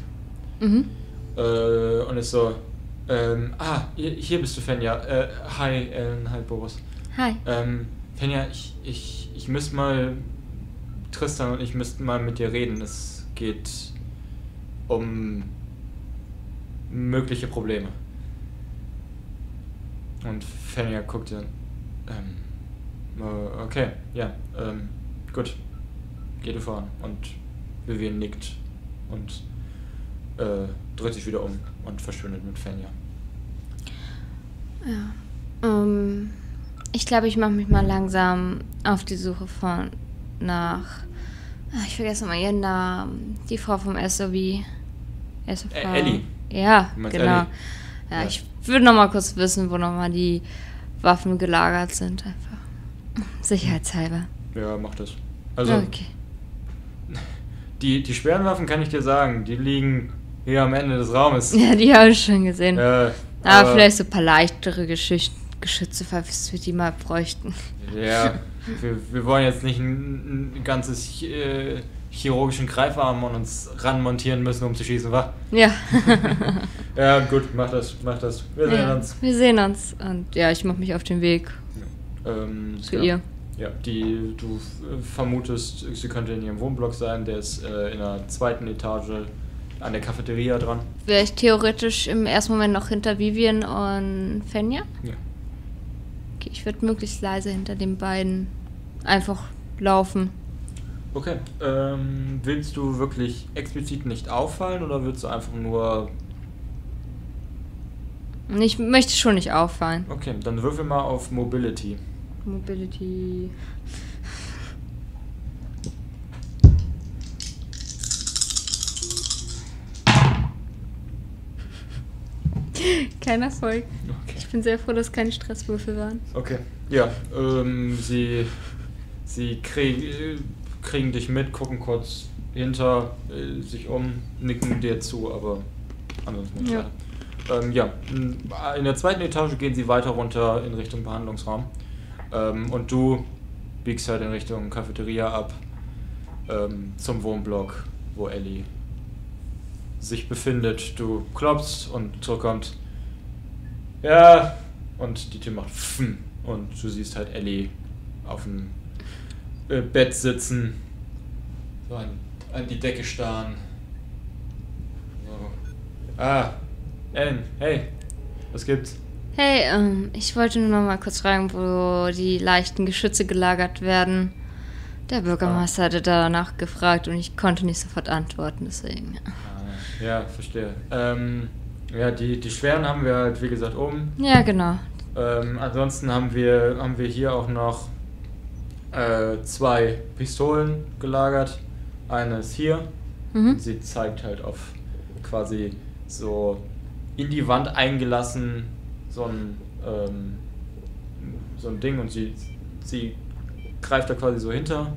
Speaker 5: Mhm.
Speaker 1: Äh, und ist so, ähm, ah, hier, bist du, Fenja. Äh, hi, Ellen, hi, Boris.
Speaker 5: Hi.
Speaker 1: Ähm, Fenja, ich, ich, ich müsste mal, Tristan und ich müssten mal mit dir reden. Es geht um mögliche Probleme. Und Fenja guckt dann, ähm, äh, okay, ja, ähm, gut, geh du voran. Und Vivian nickt und äh, dreht sich wieder um und verschwindet mit Fenja.
Speaker 5: Ja. Ähm, ich glaube, ich mache mich mal langsam auf die Suche von nach. Ah, Ich vergesse mal ihren Namen. Die Frau vom SOV. SOV.
Speaker 1: Ä- Ellie.
Speaker 5: Ja, genau.
Speaker 1: Ellie?
Speaker 5: Ja,
Speaker 1: Ja.
Speaker 5: ich würde noch mal kurz wissen, wo noch mal die Waffen gelagert sind. Einfach. Sicherheitshalber.
Speaker 1: Ja, mach das. Also,
Speaker 5: okay.
Speaker 1: die, die schweren Waffen kann ich dir sagen, die liegen hier am Ende des Raumes.
Speaker 5: Ja, die habe ich schon gesehen.
Speaker 1: Äh,
Speaker 5: aber, vielleicht so ein paar leichtere Geschicht Geschütze, falls wir die mal bräuchten.
Speaker 1: Ja, wir, wir wollen jetzt nicht ein, ein ganzes äh, chirurgischen Greifarm an uns ranmontieren müssen, um zu schießen, wa?
Speaker 5: Ja.
Speaker 1: Ja, gut, mach das, mach das. Wir sehen
Speaker 5: ja.
Speaker 1: uns.
Speaker 5: Wir sehen uns. Und ja, ich mache mich auf den Weg
Speaker 1: Ähm,
Speaker 5: zu
Speaker 1: ja.
Speaker 5: ihr.
Speaker 1: Ja, die du äh, vermutest, sie könnte in ihrem Wohnblock sein, der ist äh, in der zweiten Etage an der Cafeteria dran.
Speaker 5: Wäre ich theoretisch im ersten Moment noch hinter Vivian und Fenja?
Speaker 1: Ja.
Speaker 5: Okay, ich würde möglichst leise hinter den beiden einfach laufen.
Speaker 1: Okay. Ähm, willst du wirklich explizit nicht auffallen oder willst du einfach nur.
Speaker 5: Ich möchte schon nicht auffallen.
Speaker 1: Okay, dann würfel mal auf Mobility.
Speaker 5: Mobility. Kein Erfolg.
Speaker 1: Okay.
Speaker 5: Ich bin sehr froh, dass keine Stresswürfel waren.
Speaker 1: Okay. Ja, ähm, sie. Sie krieg, äh, kriegen dich mit, gucken kurz hinter äh, sich um, nicken dir zu, aber ansonsten nicht
Speaker 5: Ja.
Speaker 1: Ähm, ja, in in der zweiten Etage gehen sie weiter runter in Richtung Behandlungsraum. Ähm, und du biegst halt in Richtung Cafeteria ab ähm, zum Wohnblock, wo Ellie sich befindet. Du klopfst und zurückkommt. Ja, und die Tür macht Pfmm und du siehst halt Ellie auf dem äh, Bett sitzen, so an, an die Decke starren. So. Ah, Ellen, hey, was gibt's?
Speaker 5: Hey, ähm, ich wollte nur noch mal kurz fragen, wo die leichten Geschütze gelagert werden. Der Bürgermeister hatte danach gefragt und ich konnte nicht sofort antworten, deswegen.
Speaker 1: Ah, ja, verstehe. Ähm, ja, die, die schweren haben wir halt, wie gesagt, oben.
Speaker 5: Ja, genau.
Speaker 1: Ähm, ansonsten haben wir, haben wir hier auch noch äh, zwei Pistolen gelagert. Eine ist hier.
Speaker 5: Mhm.
Speaker 1: Sie zeigt halt auf quasi so in die Wand eingelassen so ein, ähm, so ein Ding und sie, sie greift da quasi so hinter,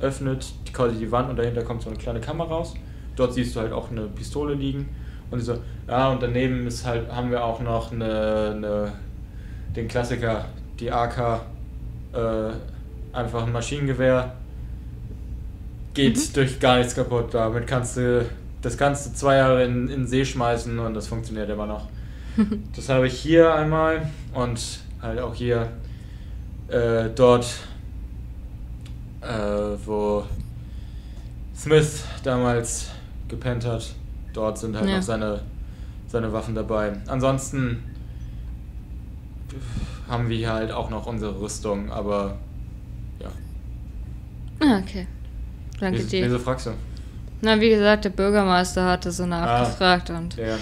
Speaker 1: öffnet quasi die Wand und dahinter kommt so eine kleine Kamera raus. Dort siehst du halt auch eine Pistole liegen und so, ja und daneben ist halt, haben wir auch noch eine, eine den Klassiker, die AK, äh, einfach ein Maschinengewehr. Geht durch gar nichts kaputt. Damit kannst du das kannst du zwei Jahre in, in den See schmeißen und das funktioniert immer noch. das habe ich hier einmal und halt auch hier äh, dort, äh, wo Smith damals gepennt hat. Dort sind halt
Speaker 5: Ja.
Speaker 1: noch seine, seine Waffen dabei. Ansonsten haben wir hier halt auch noch unsere Rüstung, aber ja.
Speaker 5: Ah, okay. Danke
Speaker 1: Wieso,
Speaker 5: dir.
Speaker 1: wieso fragst du?
Speaker 5: Na, wie gesagt, der Bürgermeister hatte so
Speaker 1: Ah.
Speaker 5: nachgefragt und
Speaker 1: Ja,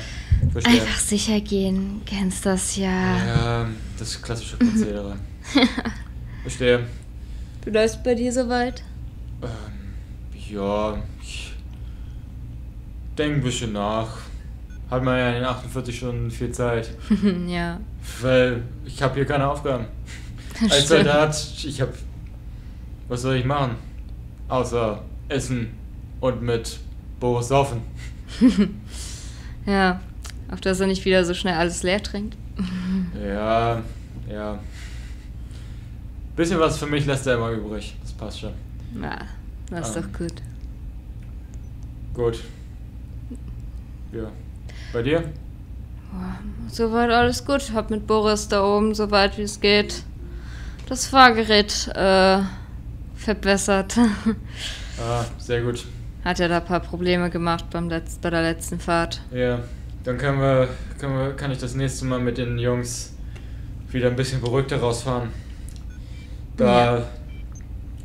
Speaker 1: verstehe.
Speaker 5: einfach sicher gehen. Kennst das ja.
Speaker 1: Ja, das klassische Prozedere. verstehe.
Speaker 5: Wie läuft's bei dir soweit?
Speaker 1: Ähm, ja, ich denke ein bisschen nach. Hat man ja in den 48 Stunden viel Zeit.
Speaker 5: ja.
Speaker 1: Weil ich habe hier keine Aufgaben. Als. Soldat, ich habe. Was soll ich machen? Außer essen und mit Boris saufen.
Speaker 5: Ja. Auf dass er nicht wieder so schnell alles leer trinkt.
Speaker 1: Ja, ja. Bisschen was für mich lässt er immer übrig. Das passt schon.
Speaker 5: Na, das ist
Speaker 1: Ähm.
Speaker 5: doch gut.
Speaker 1: Gut. Ja. Bei dir?
Speaker 5: Soweit alles gut. Hab mit Boris da oben, soweit wie es geht, das Fahrgerät äh, verbessert.
Speaker 1: Ah, sehr gut.
Speaker 5: Hat ja da ein paar Probleme gemacht beim Letz bei der letzten Fahrt.
Speaker 1: Ja, dann können wir, können wir, kann ich das nächste Mal mit den Jungs wieder ein bisschen beruhigter rausfahren. Da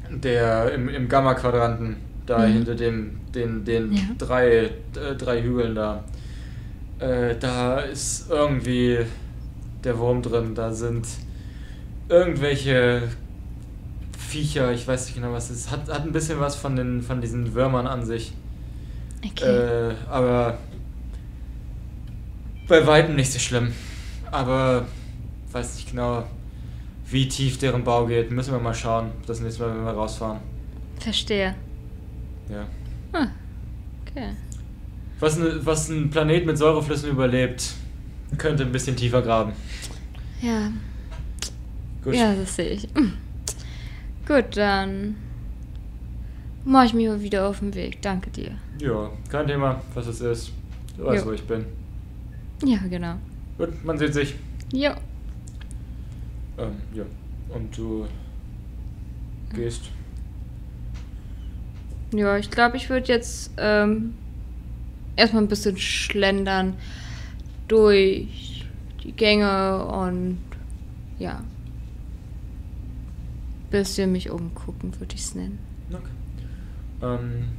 Speaker 1: der im, im Gamma-Quadranten, da
Speaker 5: Mhm.
Speaker 1: hinter dem, den, den
Speaker 5: Ja.
Speaker 1: drei, äh, drei Hügeln da, äh, da ist irgendwie der Wurm drin. Da sind irgendwelche Viecher, ich weiß nicht genau was es ist. Hat, hat ein bisschen was von, den, von diesen Würmern an sich.
Speaker 5: Okay.
Speaker 1: Äh, aber bei weitem nicht so schlimm. Aber weiß nicht genau, wie tief deren Bau geht. Müssen wir mal schauen, das nächste Mal, wenn wir rausfahren.
Speaker 5: Verstehe.
Speaker 1: Ja.
Speaker 5: Ah, okay.
Speaker 1: Was, ne, was ein Planet mit Säureflüssen überlebt, könnte ein bisschen tiefer graben.
Speaker 5: Ja.
Speaker 1: Gut.
Speaker 5: Ja, das sehe ich. Hm. Gut, dann mache ich mich mal wieder auf den Weg. Danke dir.
Speaker 1: Ja, kein Thema, was es ist. Du weißt,
Speaker 5: Jo.
Speaker 1: wo ich bin.
Speaker 5: Ja, genau.
Speaker 1: Gut, man sieht sich.
Speaker 5: Jo.
Speaker 1: Ähm, ja. Und du gehst.
Speaker 5: Ja, ich glaube, ich würde jetzt ähm, erstmal ein bisschen schlendern durch die Gänge und ja. Bisschen mich umgucken, würde ich es nennen.
Speaker 1: Okay. Ähm,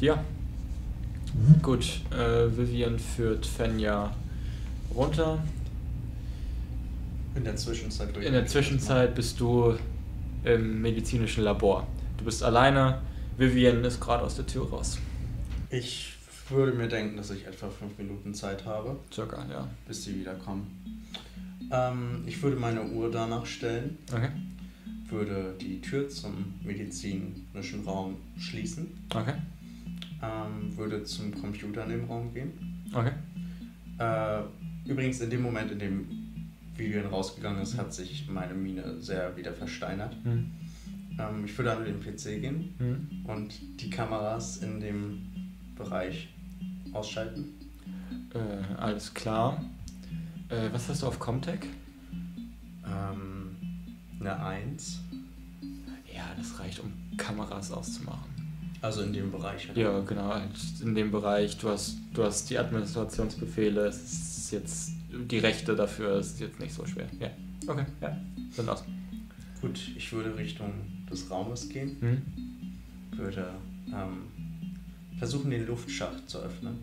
Speaker 1: ja. Gut, äh, Vivian führt Fenja runter.
Speaker 3: In der Zwischenzeit
Speaker 1: In der Zwischenzeit bist du im medizinischen Labor. Du bist alleine. Vivian ist gerade aus der Tür raus.
Speaker 3: Ich würde mir denken, dass ich etwa fünf Minuten Zeit habe,
Speaker 1: Circa, ja.
Speaker 3: bis sie wiederkommen. Ähm, ich würde meine Uhr danach stellen,
Speaker 1: Okay.
Speaker 3: würde die Tür zum medizinischen Raum schließen,
Speaker 1: Okay.
Speaker 3: ähm, würde zum Computer in dem Raum gehen.
Speaker 1: Okay.
Speaker 3: Äh, übrigens, in dem Moment, in dem Vivian rausgegangen ist, hat sich meine Mine sehr wieder versteinert.
Speaker 1: Hm.
Speaker 3: Ähm, ich würde an den PC gehen
Speaker 1: Hm.
Speaker 3: und die Kameras in dem Bereich ausschalten.
Speaker 1: Äh, alles klar. Äh, was hast du auf Comtech?
Speaker 3: Ähm, eine 1.
Speaker 1: Ja, das reicht, um Kameras auszumachen.
Speaker 3: Also in dem Bereich. halt.
Speaker 1: Ja, genau, halt in dem Bereich, du hast, du hast die Administrationsbefehle, es ist jetzt die Rechte dafür, es ist jetzt nicht so schwer. Ja. Okay, ja. Sind aus.
Speaker 3: Gut, ich würde Richtung des Raumes gehen,
Speaker 1: Hm?
Speaker 3: würde ähm, versuchen, den Luftschacht zu öffnen.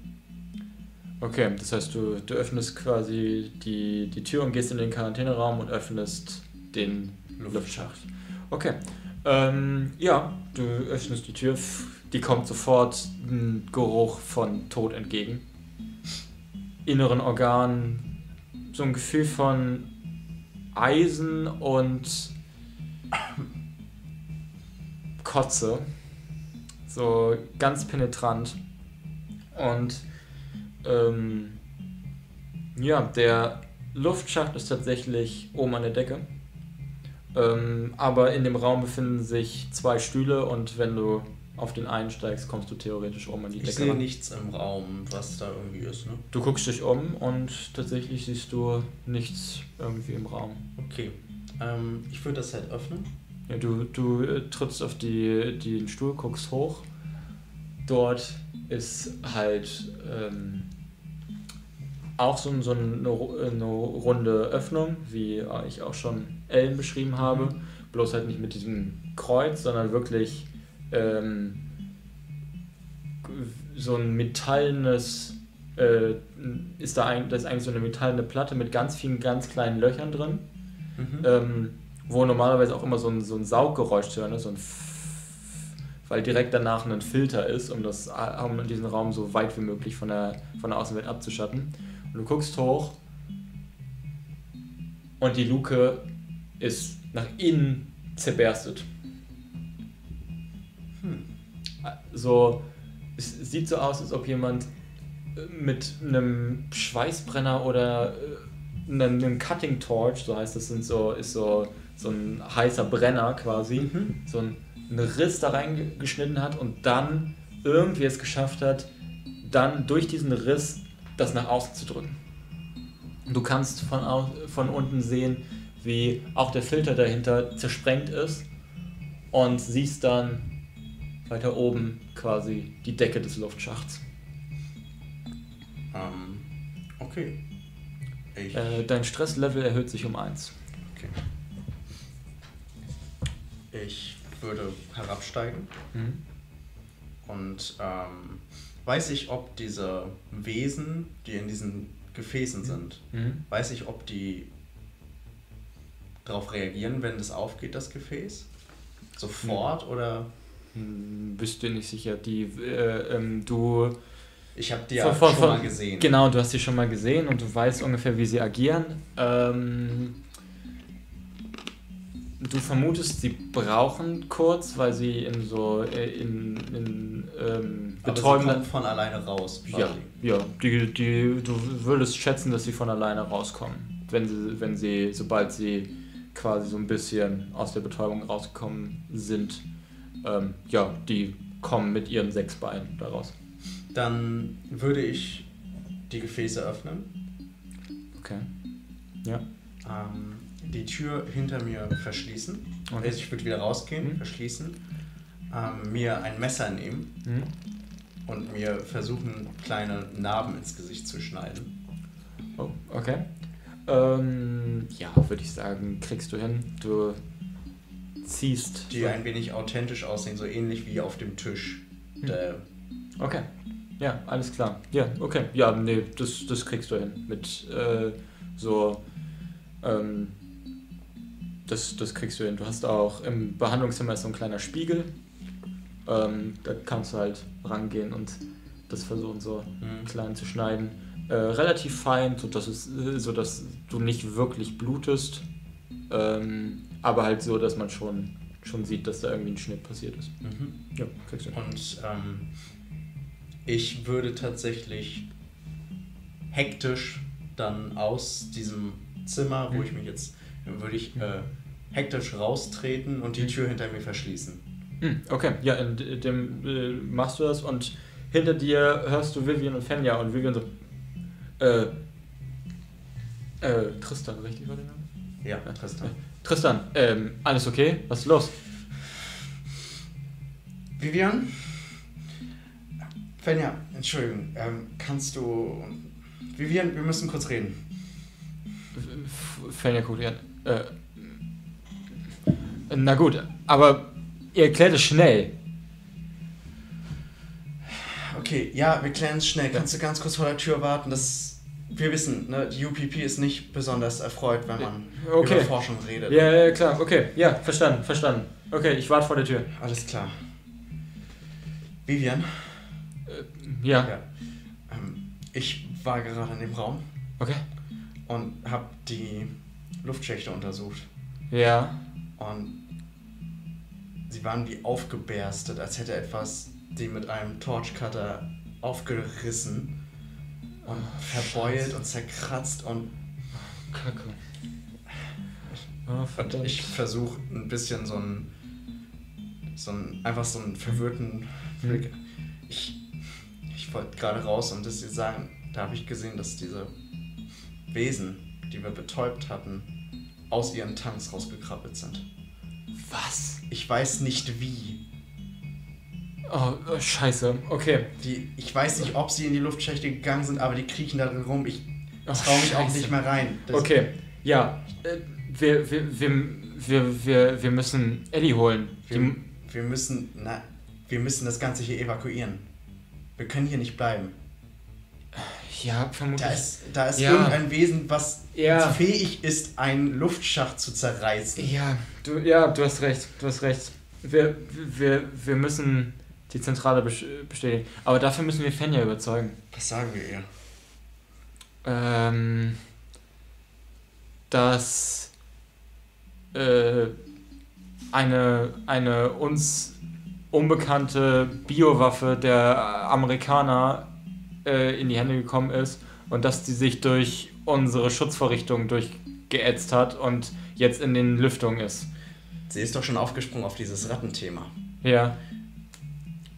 Speaker 1: Okay, das heißt, du, du öffnest quasi die, die Tür und gehst in den Quarantäneraum und öffnest den
Speaker 3: Luftschacht.
Speaker 1: Luftschacht. Okay. Ähm, ja, du öffnest die Tür, die kommt sofort ein Geruch von Tod entgegen. Inneren Organen, so ein Gefühl von Eisen und Kotze. So ganz penetrant. Und ähm, ja, der Luftschacht ist tatsächlich oben an der Decke. Ähm, aber in dem Raum befinden sich zwei Stühle und wenn du auf den einen steigst, kommst du theoretisch oben an die
Speaker 3: Ich
Speaker 1: Decke.
Speaker 3: sehe
Speaker 1: ran.
Speaker 3: nichts im Raum, was da irgendwie ist, ne?
Speaker 1: Du guckst dich um und tatsächlich siehst du nichts irgendwie im Raum.
Speaker 3: Okay. Ähm, ich würde das halt öffnen.
Speaker 1: Ja, du du äh, trittst auf die, den Stuhl, guckst hoch. Dort ist halt ähm, auch so, ein- so eine, eine runde Öffnung, wie ich auch schon Ellen beschrieben habe. Bloß halt nicht mit diesem Kreuz, sondern wirklich ähm, so ein metallenes, äh, ist da eigentlich, das ist eigentlich so eine metallene Platte mit ganz vielen ganz kleinen Löchern drin
Speaker 3: Mhm.
Speaker 1: ähm, wo normalerweise auch immer so ein, so ein Sauggeräusch zu hören ist, so ein weil direkt danach ein Filter ist, um, das, um diesen Raum so weit wie möglich von der, von der Außenwelt abzuschatten. Und du guckst hoch und die Luke ist nach innen zerberstet.
Speaker 3: Hm.
Speaker 1: So, es sieht so aus, als ob jemand äh, mit einem Schweißbrenner oder äh, einem, einem Cutting Torch, so heißt das, sind so, ist so, so ein heißer Brenner quasi,
Speaker 3: Mhm.
Speaker 1: so ein, einen Riss da reingeschnitten hat und dann irgendwie es geschafft hat, dann durch diesen Riss das nach außen zu drücken. Du kannst von, von unten sehen, wie auch der Filter dahinter zersprengt ist und siehst dann weiter oben quasi die Decke des Luftschachts.
Speaker 3: Ähm, okay.
Speaker 1: Äh, dein Stresslevel erhöht sich um 1.
Speaker 3: Ich würde herabsteigen
Speaker 1: Mhm.
Speaker 3: und ähm, weiß ich, ob diese Wesen, die in diesen Gefäßen sind,
Speaker 1: Mhm.
Speaker 3: weiß ich, ob die darauf reagieren, wenn das aufgeht, das Gefäß? Sofort oder?
Speaker 1: Hm, Bist du nicht sicher? Die, äh, ähm, du.
Speaker 3: Ich habe die ja schon mal gesehen.
Speaker 1: Genau, du hast sie schon mal gesehen und du weißt ungefähr, wie sie agieren. Ähm, du vermutest, sie brauchen kurz, weil sie in so äh, in, in ähm,
Speaker 3: kommt von alleine raus.
Speaker 1: Ja,
Speaker 3: quasi.
Speaker 1: ja. Die, die, du würdest schätzen, dass sie von alleine rauskommen. Wenn sie, wenn sie, sobald sie quasi so ein bisschen aus der Betäubung rausgekommen sind, ähm, ja, die kommen mit ihren sechs Beinen daraus.
Speaker 3: Dann würde ich die Gefäße öffnen,
Speaker 1: Okay. Ja.
Speaker 3: ähm, die Tür hinter mir verschließen.
Speaker 1: Okay.
Speaker 3: Also ich würde wieder rausgehen,
Speaker 1: Mhm.
Speaker 3: verschließen, ähm, mir ein Messer nehmen
Speaker 1: Mhm.
Speaker 3: und mir versuchen, kleine Narben ins Gesicht zu schneiden.
Speaker 1: Oh, okay. Ähm, ja, würde ich sagen, kriegst du hin. Du ziehst.
Speaker 3: Die ein wenig authentisch aussehen, so ähnlich wie auf dem Tisch.
Speaker 1: Hm.
Speaker 3: Der,
Speaker 1: Okay. Ja, alles klar. Ja, okay. Ja, nee, das, das kriegst du hin. Mit äh, so. Ähm, das, das kriegst du hin. Du hast auch im Behandlungszimmer ist so ein kleiner Spiegel. Ähm, da kannst du halt rangehen und das versuchen so
Speaker 3: Hm.
Speaker 1: klein zu schneiden. Äh, relativ fein, sodass, es, sodass du nicht wirklich blutest. Ähm, aber halt so, dass man schon, schon sieht, dass da irgendwie ein Schnitt passiert ist.
Speaker 3: Mhm.
Speaker 1: Ja, kriegst du hin.
Speaker 3: Und ähm, ich würde tatsächlich hektisch dann aus diesem Zimmer, wo
Speaker 1: Mhm.
Speaker 3: ich mich jetzt, würde ich äh, hektisch raustreten und die. Tür hinter mir verschließen.
Speaker 1: Hm, okay, ja, in dem äh, machst du das und hinter dir hörst du Vivian und Fenja und Vivian so. Äh. Äh, Tristan, richtig war der Name?
Speaker 3: Ja, Tristan.
Speaker 1: Tristan, ähm, alles okay? Was ist los?
Speaker 3: Vivian? Fenja, Entschuldigung, ähm, kannst du. Vivian, wir müssen kurz reden.
Speaker 1: Fenja guckt dich an. Äh. Na gut, aber ihr erklärt es schnell.
Speaker 3: Okay, ja, wir klären es schnell. Kannst du ganz kurz vor der Tür warten? Das, wir wissen, ne, die UPP ist nicht besonders erfreut, wenn man
Speaker 1: Okay.
Speaker 3: über Forschung redet.
Speaker 1: Ja, ja, klar, okay, ja, verstanden, verstanden. Okay, ich warte vor der Tür.
Speaker 3: Alles klar. Vivian,
Speaker 1: Ja,
Speaker 3: ja. ähm, ich war gerade in dem Raum
Speaker 1: okay.
Speaker 3: und habe die Luftschächte untersucht.
Speaker 1: Ja,
Speaker 3: Und sie waren wie aufgeberstet, als hätte etwas die mit einem Torchcutter aufgerissen und verbeult und zerkratzt und
Speaker 1: Kacke. Oh,
Speaker 3: Und
Speaker 1: verdammt.
Speaker 3: ich versuche ein bisschen so einen, so einen, einfach so einen verwirrten Blick. Ich, ich wollte gerade raus und das dir sagen, da habe ich gesehen, dass diese Wesen, die wir betäubt hatten, aus ihren Tanks rausgekrabbelt sind.
Speaker 1: Was?
Speaker 3: Ich weiß nicht wie.
Speaker 1: Oh, oh, scheiße. Okay.
Speaker 3: Die, ich weiß nicht, ob sie in die Luftschächte gegangen sind, aber die kriechen da drin rum. Ich
Speaker 1: Oh,
Speaker 3: traue mich auch nicht mehr rein. Das-
Speaker 1: Okay, ja. Äh, wir, wir, wir, wir, wir, wir müssen Ellie holen.
Speaker 3: Wir,
Speaker 1: Die,
Speaker 3: wir müssen, na, wir müssen das Ganze hier evakuieren. Wir können hier nicht bleiben.
Speaker 1: Ja, vermutlich.
Speaker 3: Da ist, da ist
Speaker 1: Ja.
Speaker 3: irgendein Wesen, was
Speaker 1: Ja.
Speaker 3: fähig ist, einen Luftschacht zu zerreißen.
Speaker 1: Ja, du, ja, du hast recht. Du hast recht. Wir, wir, wir müssen die Zentrale bes- bestätigen. Aber dafür müssen wir Fenja überzeugen.
Speaker 3: Was sagen wir ihr?
Speaker 1: Ähm, dass äh, eine, eine uns unbekannte Biowaffe der Amerikaner äh, in die Hände gekommen ist und dass die sich durch unsere Schutzvorrichtungen durchgeätzt hat und jetzt in den Lüftungen ist.
Speaker 3: Sie ist doch schon aufgesprungen auf dieses Rattenthema.
Speaker 1: Ja,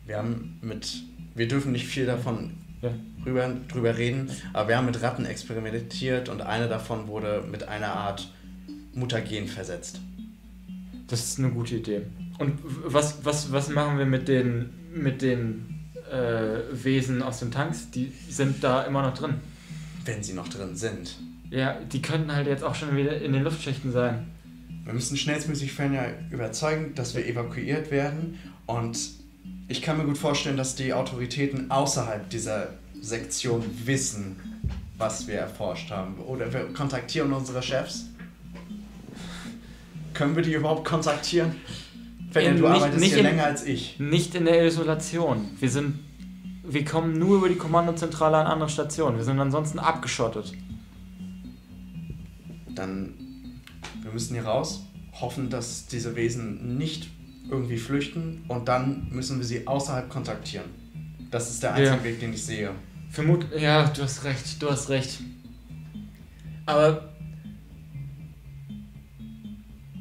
Speaker 3: Wir haben mit, wir dürfen nicht viel davon
Speaker 1: ja.
Speaker 3: drüber, drüber reden, aber wir haben mit Ratten experimentiert und eine davon wurde mit einer Art Mutagen versetzt.
Speaker 1: Das ist eine gute Idee. Und was, was, was machen wir mit den, mit den äh, Wesen aus den Tanks? Die sind da immer noch drin.
Speaker 3: Wenn sie noch drin sind.
Speaker 1: Ja, die könnten halt jetzt auch schon wieder in den Luftschächten sein.
Speaker 3: Wir müssen schnellstmöglich Fenja überzeugen, dass wir evakuiert werden. Und ich kann mir gut vorstellen, dass die Autoritäten außerhalb dieser Sektion wissen, was wir erforscht haben. Oder wir kontaktieren unsere Chefs. Können wir die überhaupt kontaktieren?
Speaker 1: Ähm,
Speaker 3: du
Speaker 1: nicht-
Speaker 3: arbeitest
Speaker 1: nicht
Speaker 3: hier
Speaker 1: in-
Speaker 3: länger als ich.
Speaker 1: Nicht in der Isolation. Wir sind. Wir kommen nur über die Kommandozentrale an andere Stationen. Wir sind ansonsten abgeschottet.
Speaker 3: Dann, wir müssen hier raus, hoffen, dass diese Wesen nicht irgendwie flüchten und dann müssen wir sie außerhalb kontaktieren. Das ist der einzige
Speaker 1: Ja.
Speaker 3: Weg, den ich sehe.
Speaker 1: Vermut. Ja, du hast recht. Du hast recht. Aber.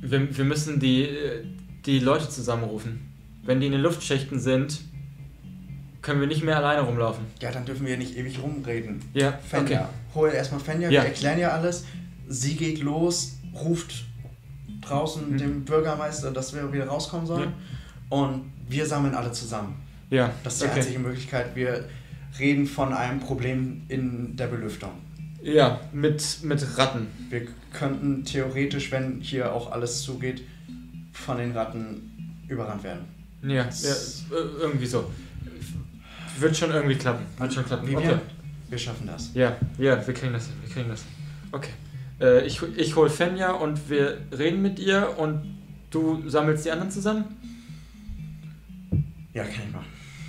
Speaker 1: Wir, wir müssen die, äh, die Leute zusammenrufen. Wenn die in den Luftschächten sind, können wir nicht mehr alleine rumlaufen.
Speaker 3: Ja, dann dürfen wir nicht ewig rumreden.
Speaker 1: Ja,
Speaker 3: Fenja,
Speaker 1: okay.
Speaker 3: hol erstmal Fenja,
Speaker 1: Ja.
Speaker 3: wir erklären ja alles. Sie geht los, ruft draußen
Speaker 1: Hm.
Speaker 3: dem Bürgermeister, dass wir wieder rauskommen sollen. Und wir sammeln alle zusammen.
Speaker 1: Ja,
Speaker 3: Das ist die
Speaker 1: okay.
Speaker 3: einzige Möglichkeit. Wir reden von einem Problem in der Belüftung.
Speaker 1: Ja, mit, mit Ratten.
Speaker 3: Wir könnten theoretisch, wenn hier auch alles zugeht, von den Ratten überrannt werden.
Speaker 1: Ja, ja irgendwie so. Wird schon irgendwie klappen. Wird schon klappen. Okay.
Speaker 3: wir schaffen das.
Speaker 1: Ja, ja, wir kriegen das hin. Wir kriegen das hin. Okay. Äh, ich, ich hol Fenja und wir reden mit ihr und du sammelst die anderen zusammen?
Speaker 3: Ja, kann ich machen.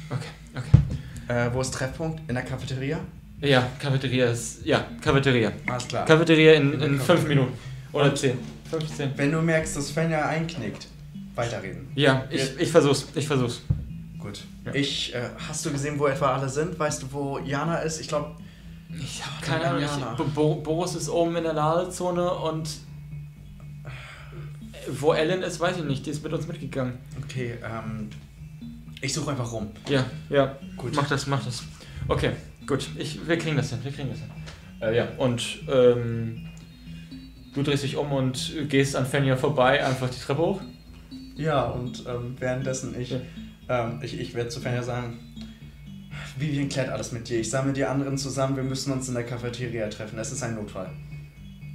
Speaker 1: Okay, okay.
Speaker 3: Äh, wo ist Treffpunkt? In der Cafeteria?
Speaker 1: Ja, Cafeteria ist. Ja, Cafeteria.
Speaker 3: Alles klar.
Speaker 1: Cafeteria in, in fünf Minuten. Oder
Speaker 3: Und-
Speaker 1: zehn. 15.
Speaker 3: Wenn du merkst, dass Fenja einknickt, weiterreden.
Speaker 1: Ja, ich, ich versuch's. Ich versuch's.
Speaker 3: Gut.
Speaker 1: Ja.
Speaker 3: Ich, äh, hast du gesehen, wo etwa alle sind? Weißt du, wo Jana ist? Ich glaube,
Speaker 1: Ich hab
Speaker 3: keine
Speaker 1: Ahnung.
Speaker 3: Jana.
Speaker 1: Ich, Bo- Bo Boris ist oben in der Ladezone und. äh, Wo Ellen ist, weiß ich nicht. Die ist mit uns mitgegangen.
Speaker 3: okay, ähm, ich suche einfach rum.
Speaker 1: Ja, ja.
Speaker 3: Gut.
Speaker 1: Mach das, mach das. Okay, gut. Ich, wir kriegen das hin, wir kriegen das hin. Äh, ja, und ähm, du drehst dich um und gehst an Fenja vorbei, einfach die Treppe hoch.
Speaker 3: Ja, und ähm, währenddessen ich, ähm, ich, ich werde zu Fenja sagen, Vivian klärt alles mit dir. Ich sammle die anderen zusammen, wir müssen uns in der Cafeteria treffen. Es ist ein Notfall.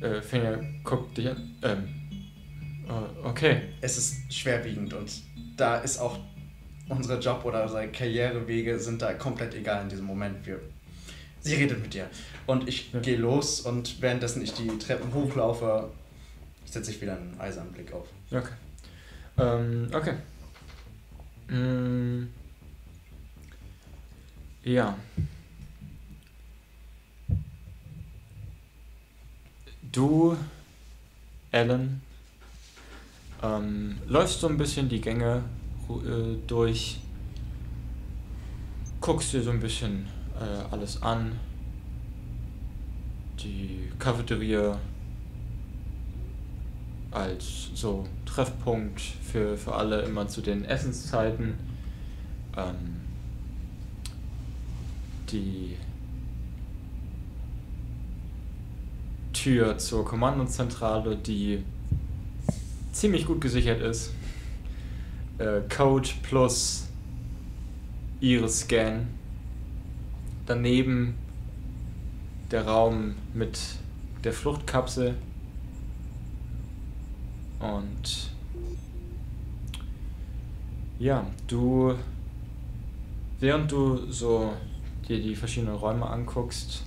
Speaker 1: Äh, Fenja guckt dich an. Ähm, äh, okay.
Speaker 3: Es ist schwerwiegend und da ist auch unsere Job oder unsere Karrierewege sind da komplett egal in diesem Moment. Wir, sie redet mit dir. Und ich
Speaker 1: Ja.
Speaker 3: gehe los und währenddessen ich die Treppen hochlaufe, setze ich wieder einen eisernen Blick auf.
Speaker 1: Okay. Ähm, okay. Mm, ja. Du, Ellen, ähm, läufst so ein bisschen die Gänge äh, durch, guckst dir so ein bisschen äh, alles an. Die Cafeteria als so Treffpunkt für, für alle immer zu den Essenszeiten. Ähm, die Tür zur Kommandozentrale, die ziemlich gut gesichert ist. Äh, Code plus Iris-Scan. Daneben der Raum mit der Fluchtkapsel. Und ja, du, während du so dir die verschiedenen Räume anguckst,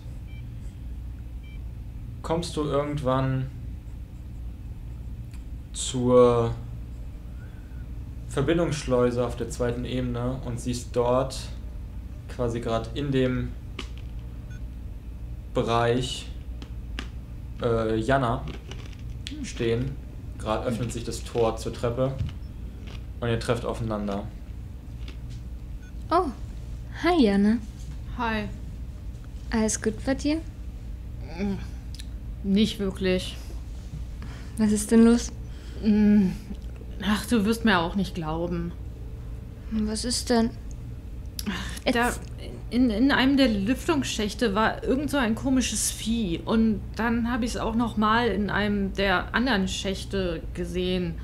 Speaker 1: kommst du irgendwann zur Verbindungsschleuse auf der zweiten Ebene und siehst dort quasi gerade in dem Bereich äh, Jana stehen. Gerade öffnet sich das Tor zur Treppe und ihr trefft aufeinander.
Speaker 5: Oh, hi Jana.
Speaker 4: Hi.
Speaker 5: Alles gut bei dir?
Speaker 4: Nicht wirklich.
Speaker 5: Was ist denn los?
Speaker 4: Mm, Ach, du wirst mir auch nicht glauben.
Speaker 5: Was ist denn?
Speaker 4: Da, in, in einem der Lüftungsschächte war irgend so ein komisches Vieh. Und dann habe ich es auch noch mal in einem der anderen Schächte gesehen.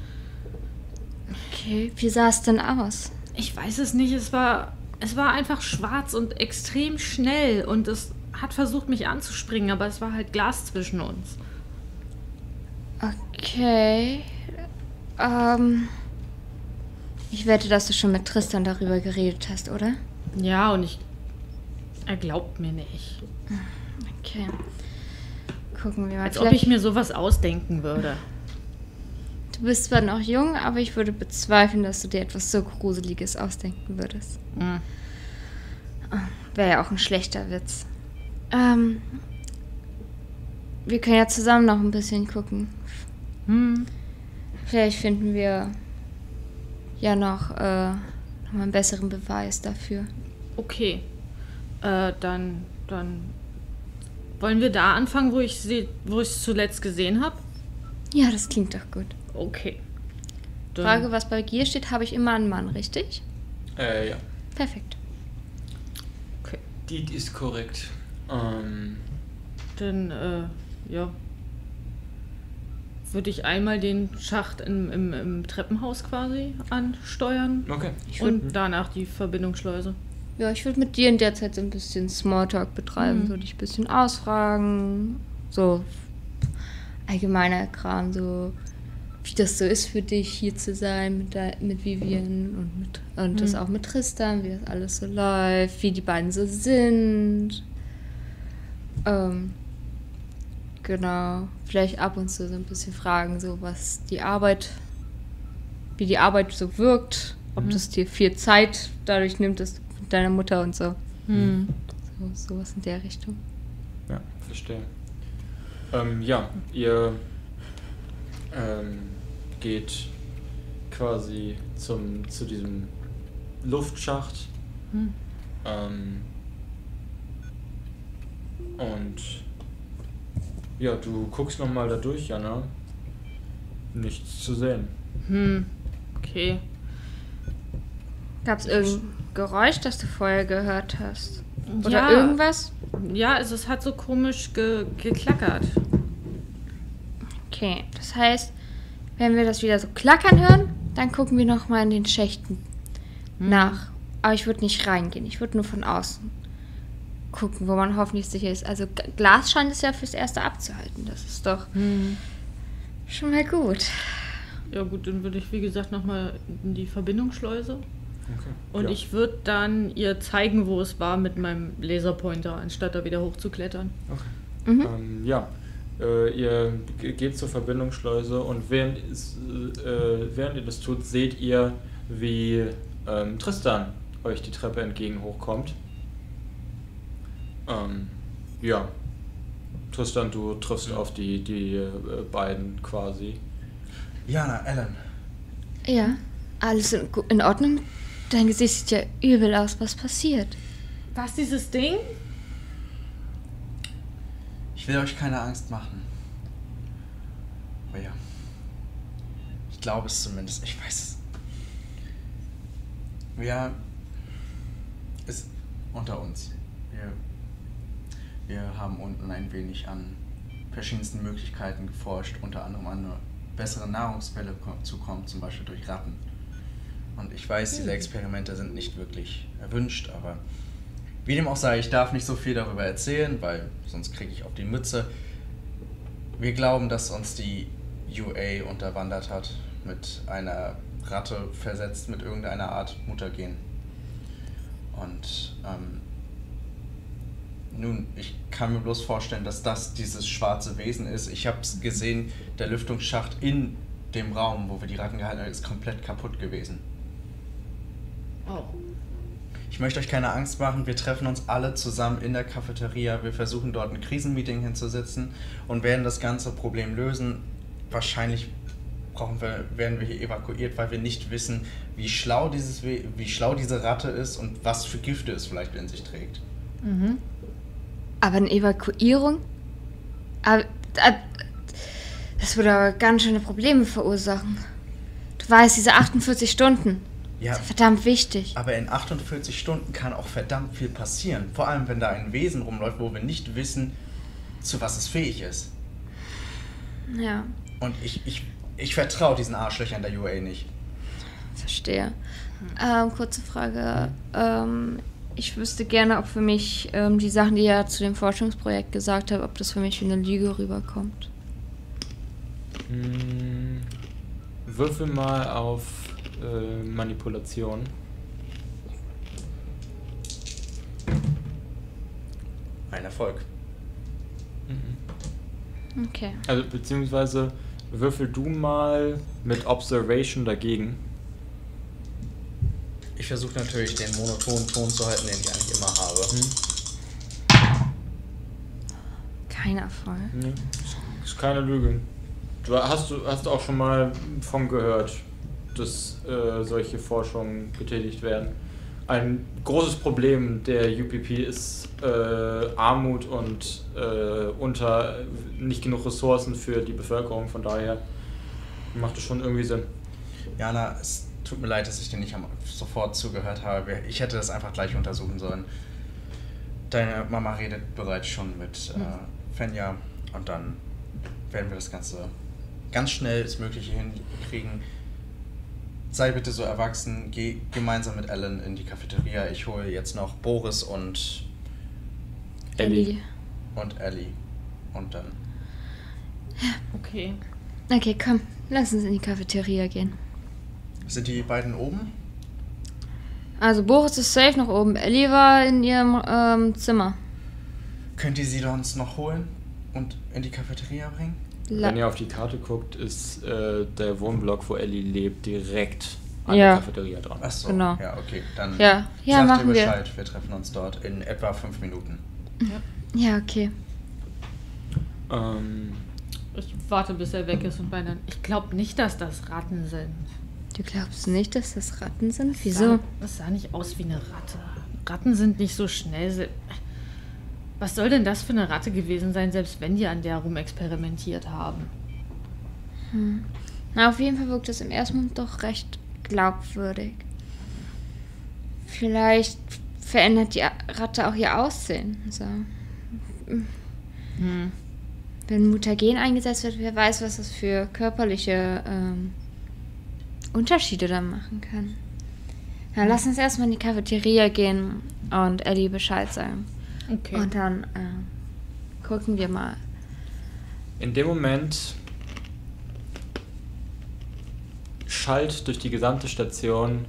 Speaker 5: Okay, wie sah es denn aus?
Speaker 4: Ich weiß es nicht, es war, es war einfach schwarz und extrem schnell. Und es hat versucht, mich anzuspringen, aber es war halt Glas zwischen uns.
Speaker 5: Okay. Ähm. Ich wette, dass du schon mit Tristan darüber geredet hast, oder?
Speaker 4: Ja, und ich. Er glaubt mir nicht.
Speaker 5: Okay. Gucken wir mal.
Speaker 4: Als ob ich mir sowas ausdenken würde.
Speaker 5: Du bist zwar noch jung, aber ich würde bezweifeln, dass du dir etwas so Gruseliges ausdenken würdest.
Speaker 4: Hm.
Speaker 5: Wäre ja auch ein schlechter Witz. Ähm. Wir können ja zusammen noch ein bisschen gucken.
Speaker 4: Hm.
Speaker 5: Vielleicht finden wir ja noch, äh, noch einen besseren Beweis dafür.
Speaker 4: Okay. Äh, dann, dann wollen wir da anfangen, wo ich sie, wo ich es zuletzt gesehen habe?
Speaker 5: Ja, das klingt doch gut.
Speaker 4: Okay. Dann,
Speaker 5: Frage, was bei Gier steht, habe ich immer einen Mann, richtig?
Speaker 1: Äh, ja.
Speaker 5: Perfekt.
Speaker 4: Okay.
Speaker 1: Die ist korrekt. Ähm,
Speaker 4: Dann, äh, ja. Würde ich einmal den Schacht im, im, im Treppenhaus quasi ansteuern
Speaker 1: okay.
Speaker 4: und danach die Verbindungsschleuse.
Speaker 5: Ja, ich würde mit dir in der Zeit so ein bisschen Smalltalk betreiben,
Speaker 4: Mhm.
Speaker 5: so dich ein bisschen ausfragen, so allgemeiner Kram, so wie das so ist für dich, hier zu sein mit, der, mit Vivian und, mit, und das
Speaker 4: Mhm.
Speaker 5: auch mit Tristan, wie das alles so läuft, wie die beiden so sind. Ähm, genau, vielleicht ab und zu so ein bisschen fragen, so was die Arbeit, wie die Arbeit so wirkt, ob
Speaker 4: Mhm.
Speaker 5: das dir viel Zeit dadurch nimmt, dass mit deiner Mutter und so.
Speaker 4: Hm.
Speaker 5: So, sowas in der Richtung.
Speaker 1: Ja, verstehe. Ähm, ja, ihr ähm, geht quasi zum, zu diesem Luftschacht.
Speaker 4: Hm.
Speaker 1: Ähm, und ja, du guckst nochmal da durch, Jana. Nichts zu sehen.
Speaker 4: Hm. Okay.
Speaker 5: Gab es irgendein Geräusch, das du vorher gehört hast? Oder
Speaker 4: Ja.
Speaker 5: irgendwas?
Speaker 4: Ja, also es hat so komisch ge geklackert.
Speaker 5: Okay, das heißt, wenn wir das wieder so klackern hören, dann gucken wir nochmal in den Schächten
Speaker 4: Hm.
Speaker 5: nach. Aber ich würde nicht reingehen, ich würde nur von außen gucken, wo man hoffentlich sicher ist. Also Glas scheint es ja fürs Erste abzuhalten. Das ist doch
Speaker 4: Hm.
Speaker 5: schon mal gut.
Speaker 4: Ja gut, dann würde ich wie gesagt nochmal in die Verbindungsschleuse.
Speaker 1: Okay.
Speaker 4: Und
Speaker 1: ja.
Speaker 4: ich würde dann ihr zeigen, wo es war mit meinem Laserpointer, anstatt da wieder hochzuklettern.
Speaker 1: Okay.
Speaker 5: Mhm.
Speaker 1: Ähm, ja, äh, ihr ge- geht zur Verbindungsschleuse und während, äh, während ihr das tut, seht ihr, wie ähm, Tristan euch die Treppe entgegen hochkommt. Ähm, ja, Tristan, du triffst auf die, die äh, beiden quasi.
Speaker 3: Jana, Ellen.
Speaker 5: Ja, alles in, in Ordnung? Dein Gesicht sieht ja übel aus. Was passiert?
Speaker 4: Was, dieses Ding?
Speaker 3: Ich will euch keine Angst machen. Aber ja, glaube es zumindest. Ich weiß es. Wir. Ist unter uns. Wir, wir haben unten ein wenig an verschiedensten Möglichkeiten geforscht, unter anderem an eine bessere Nahrungsquelle zu kommen, zum Beispiel durch Ratten. Und ich weiß, diese Experimente sind nicht wirklich erwünscht, aber wie dem auch sei, ich darf nicht so viel darüber erzählen, weil sonst kriege ich auf die Mütze. Wir glauben, dass uns die UA unterwandert hat, mit einer Ratte versetzt, mit irgendeiner Art Mutagen. Und ähm, nun, ich kann mir bloß vorstellen, dass das dieses schwarze Wesen ist. Ich habe es gesehen, der Lüftungsschacht in dem Raum, wo wir die Ratten gehalten haben, ist komplett kaputt gewesen.
Speaker 4: Oh.
Speaker 3: Ich möchte euch keine Angst machen, wir treffen uns alle zusammen in der Cafeteria. Wir versuchen dort ein Krisenmeeting hinzusetzen und werden das ganze Problem lösen. Wahrscheinlich brauchen wir, werden wir hier evakuiert, weil wir nicht wissen, wie schlau, dieses, wie schlau diese Ratte ist und was für Gifte es vielleicht in sich trägt.
Speaker 4: Mhm.
Speaker 5: Aber eine Evakuierung? Das würde aber ganz schöne Probleme verursachen. Du weißt, diese 48 Stunden.
Speaker 3: Ja,
Speaker 5: Verdammt wichtig.
Speaker 3: aber in 48 Stunden kann auch verdammt viel passieren. Vor allem, wenn da ein Wesen rumläuft, wo wir nicht wissen, zu was es fähig ist.
Speaker 5: Ja,
Speaker 3: Und ich, ich, ich vertraue diesen Arschlöchern der UA nicht.
Speaker 5: verstehe. Ähm, kurze Frage. Ähm, ich wüsste gerne, ob für mich ähm, die Sachen, die ihr zu dem Forschungsprojekt gesagt habt, ob das für mich wie eine Lüge rüberkommt.
Speaker 1: Hm, würfel mal auf äh, Manipulation.
Speaker 3: Ein Erfolg.
Speaker 5: Okay.
Speaker 1: Also beziehungsweise würfel du mal mit Observation dagegen.
Speaker 3: Ich versuche natürlich den monotonen Ton zu halten, den ich eigentlich immer habe.
Speaker 5: Kein Erfolg.
Speaker 1: Nee, ist, ist keine Lüge. Du hast, du hast auch schon mal von gehört, dass äh, solche Forschungen getätigt werden. Ein großes Problem der UPP ist äh, Armut und äh, unter nicht genug Ressourcen für die Bevölkerung. Von daher macht es schon irgendwie Sinn.
Speaker 3: Jana, es tut mir leid, dass ich dir nicht sofort zugehört habe. Ich hätte das einfach gleich untersuchen sollen. Deine Mama redet bereits schon mit äh, Fenja und dann werden wir das Ganze ganz schnell das Mögliche hinkriegen. Sei bitte so erwachsen, geh gemeinsam mit Ellen in die Cafeteria. Ich hole jetzt noch Boris und,
Speaker 1: Ellie.
Speaker 3: und Ellie. Und dann.
Speaker 4: Okay.
Speaker 5: Okay, komm. Lass uns in die Cafeteria gehen.
Speaker 3: Sind die beiden oben?
Speaker 5: Also Boris ist safe noch oben. Ellie war in ihrem ähm, Zimmer.
Speaker 3: Könnt ihr sie uns noch holen und in die Cafeteria bringen?
Speaker 5: La
Speaker 1: Wenn ihr auf die Karte guckt, ist äh, der Wohnblock, wo Ellie lebt, direkt an
Speaker 5: Ja.
Speaker 1: der Cafeteria dran.
Speaker 3: Achso,
Speaker 5: Genau.
Speaker 3: ja, okay. Dann
Speaker 5: Ja, ja,
Speaker 3: sagt
Speaker 5: machen
Speaker 3: ihr
Speaker 5: wir.
Speaker 3: Bescheid. Wir. treffen uns dort in etwa fünf Minuten.
Speaker 5: ja, okay.
Speaker 1: Ähm,
Speaker 4: Ich warte, bis er weg ist und bei dann. Ich glaube nicht, dass das Ratten sind.
Speaker 5: Du glaubst nicht, dass das Ratten sind?
Speaker 4: Sah,
Speaker 5: Wieso?
Speaker 4: das sah nicht aus wie eine Ratte. Ratten sind nicht so schnell. Was soll denn das für eine Ratte gewesen sein, selbst wenn die an der rumexperimentiert haben?
Speaker 5: Na, auf jeden Fall wirkt es im ersten Moment doch recht glaubwürdig. Vielleicht verändert die Ratte auch ihr Aussehen. So.
Speaker 4: Hm.
Speaker 5: Wenn Mutagen eingesetzt wird, wer weiß, was das für körperliche ähm, Unterschiede dann machen kann. Na, lass uns erstmal in die Cafeteria gehen und Ellie Bescheid sagen.
Speaker 4: Okay.
Speaker 5: Und dann äh, gucken wir mal.
Speaker 1: in dem Moment schallt durch die gesamte Station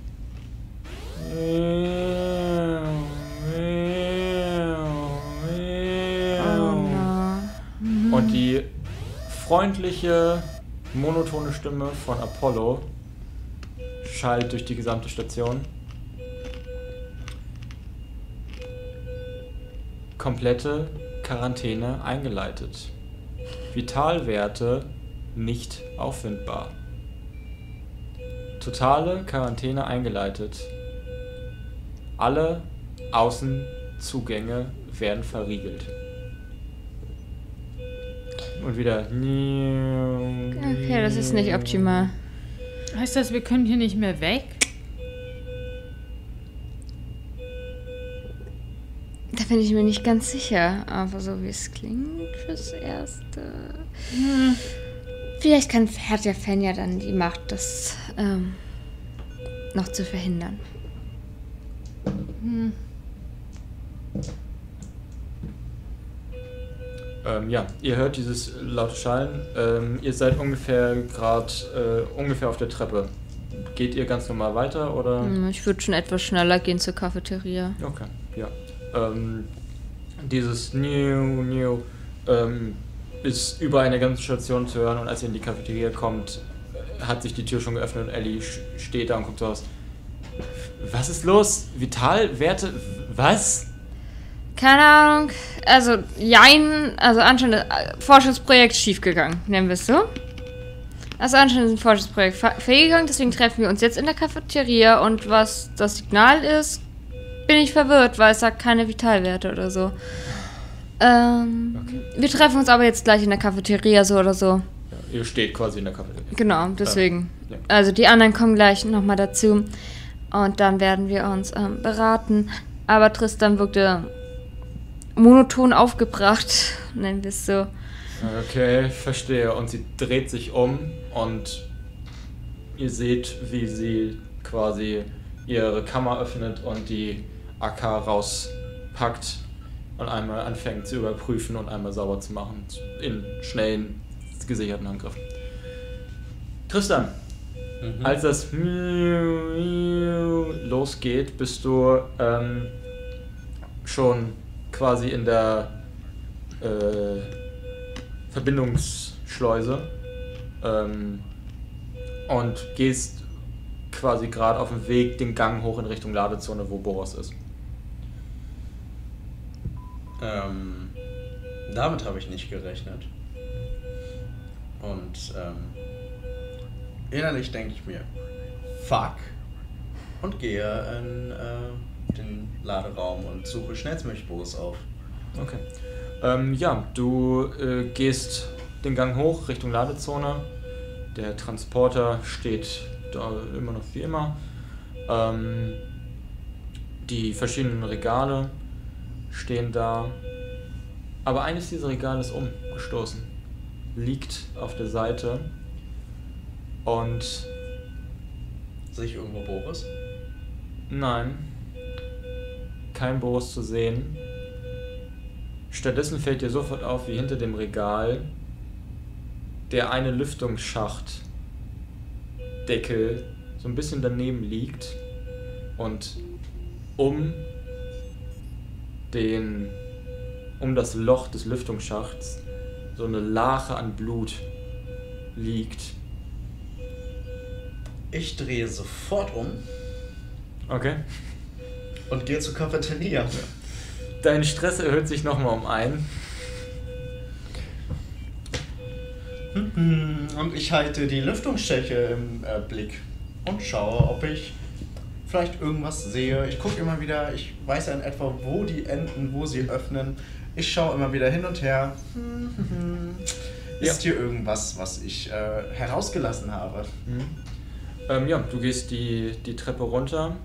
Speaker 1: und die freundliche, monotone Stimme von Apollo schallt durch die gesamte Station. Komplette Quarantäne eingeleitet. Vitalwerte nicht auffindbar. Totale Quarantäne eingeleitet. Alle Außenzugänge werden verriegelt. Und wieder.
Speaker 5: Okay, das ist nicht optimal.
Speaker 4: Heißt das, wir können hier nicht mehr weg?
Speaker 5: Bin ich mir nicht ganz sicher, aber so wie es klingt fürs Erste. Vielleicht kann, hat der Fan ja dann die Macht, das ähm, noch zu verhindern.
Speaker 1: Ähm, ja, ihr hört dieses laute Schallen. Ähm, ihr seid ungefähr gerade äh, ungefähr auf der Treppe. Geht ihr ganz normal weiter oder?
Speaker 5: Hm, Ich würde schon etwas schneller gehen zur Cafeteria.
Speaker 1: Okay, ja. Ähm, dieses New, New ähm, ist über eine ganze Station zu hören und als ihr in die Cafeteria kommt, hat sich die Tür schon geöffnet und Ellie steht da und guckt raus. Was ist los? Vitalwerte? Was?
Speaker 5: Keine Ahnung. Also, jein, also anscheinend äh, Forschungsprojekt schiefgegangen, nennen wir es so. Also anscheinend ist ein Forschungsprojekt fe- fehlgegangen, deswegen treffen wir uns jetzt in der Cafeteria und was das Signal ist, bin ich verwirrt, weil es sagt keine Vitalwerte oder so. Ähm,
Speaker 1: Okay.
Speaker 5: Wir treffen uns aber jetzt gleich in der Cafeteria so oder so.
Speaker 1: Ja, ihr steht quasi in der Cafeteria.
Speaker 5: Genau, deswegen.
Speaker 1: ja.
Speaker 5: Also die anderen kommen gleich nochmal dazu. Und dann werden wir uns ähm, beraten. Aber Tristan wirkte monoton aufgebracht, nennen wir es so.
Speaker 1: Okay, verstehe. Und sie dreht sich um und ihr seht, wie sie quasi ihre Kammer öffnet und die AK rauspackt und einmal anfängt zu überprüfen und einmal sauber zu machen. In schnellen, gesicherten Angriffen. Tristan,
Speaker 3: Mhm.
Speaker 1: als das losgeht, bist du ähm, schon quasi in der äh, Verbindungsschleuse ähm, und gehst quasi gerade auf dem Weg den Gang hoch in Richtung Ladezone, wo Boros ist.
Speaker 3: Ähm, damit habe ich nicht gerechnet. Und ähm, innerlich denke ich mir, fuck. Und gehe in äh, den Laderaum und suche schnellstmöglich auf.
Speaker 1: Okay. Ähm, ja, du äh, gehst den Gang hoch Richtung Ladezone. Der Transporter steht da immer noch wie immer. Ähm, die verschiedenen Regale stehen da. Aber eines dieser Regale ist umgestoßen. Liegt auf der Seite. Und
Speaker 3: Sehe ich irgendwo Boris?
Speaker 1: Nein. Kein Boris zu sehen. Stattdessen fällt dir sofort auf, wie hinter dem Regal der eine Lüftungsschachtdeckel so ein bisschen daneben liegt und um den um das Loch des Lüftungsschachts so eine Lache an Blut liegt.
Speaker 3: Ich drehe sofort um
Speaker 1: Okay.
Speaker 3: und gehe zur Cafeteria.
Speaker 1: Dein Stress erhöht sich nochmal um ein.
Speaker 3: Und ich halte die Lüftungsschäche im äh, Blick und schaue, ob ich vielleicht irgendwas sehe. Ich gucke immer wieder, ich weiß ja in etwa, wo die enden, wo sie öffnen. Ich schaue immer wieder hin und her. Hm, hm, hm. Ist hier irgendwas, was ich äh, herausgelassen habe?
Speaker 1: Mhm. Ähm, ja, du gehst die, die Treppe runter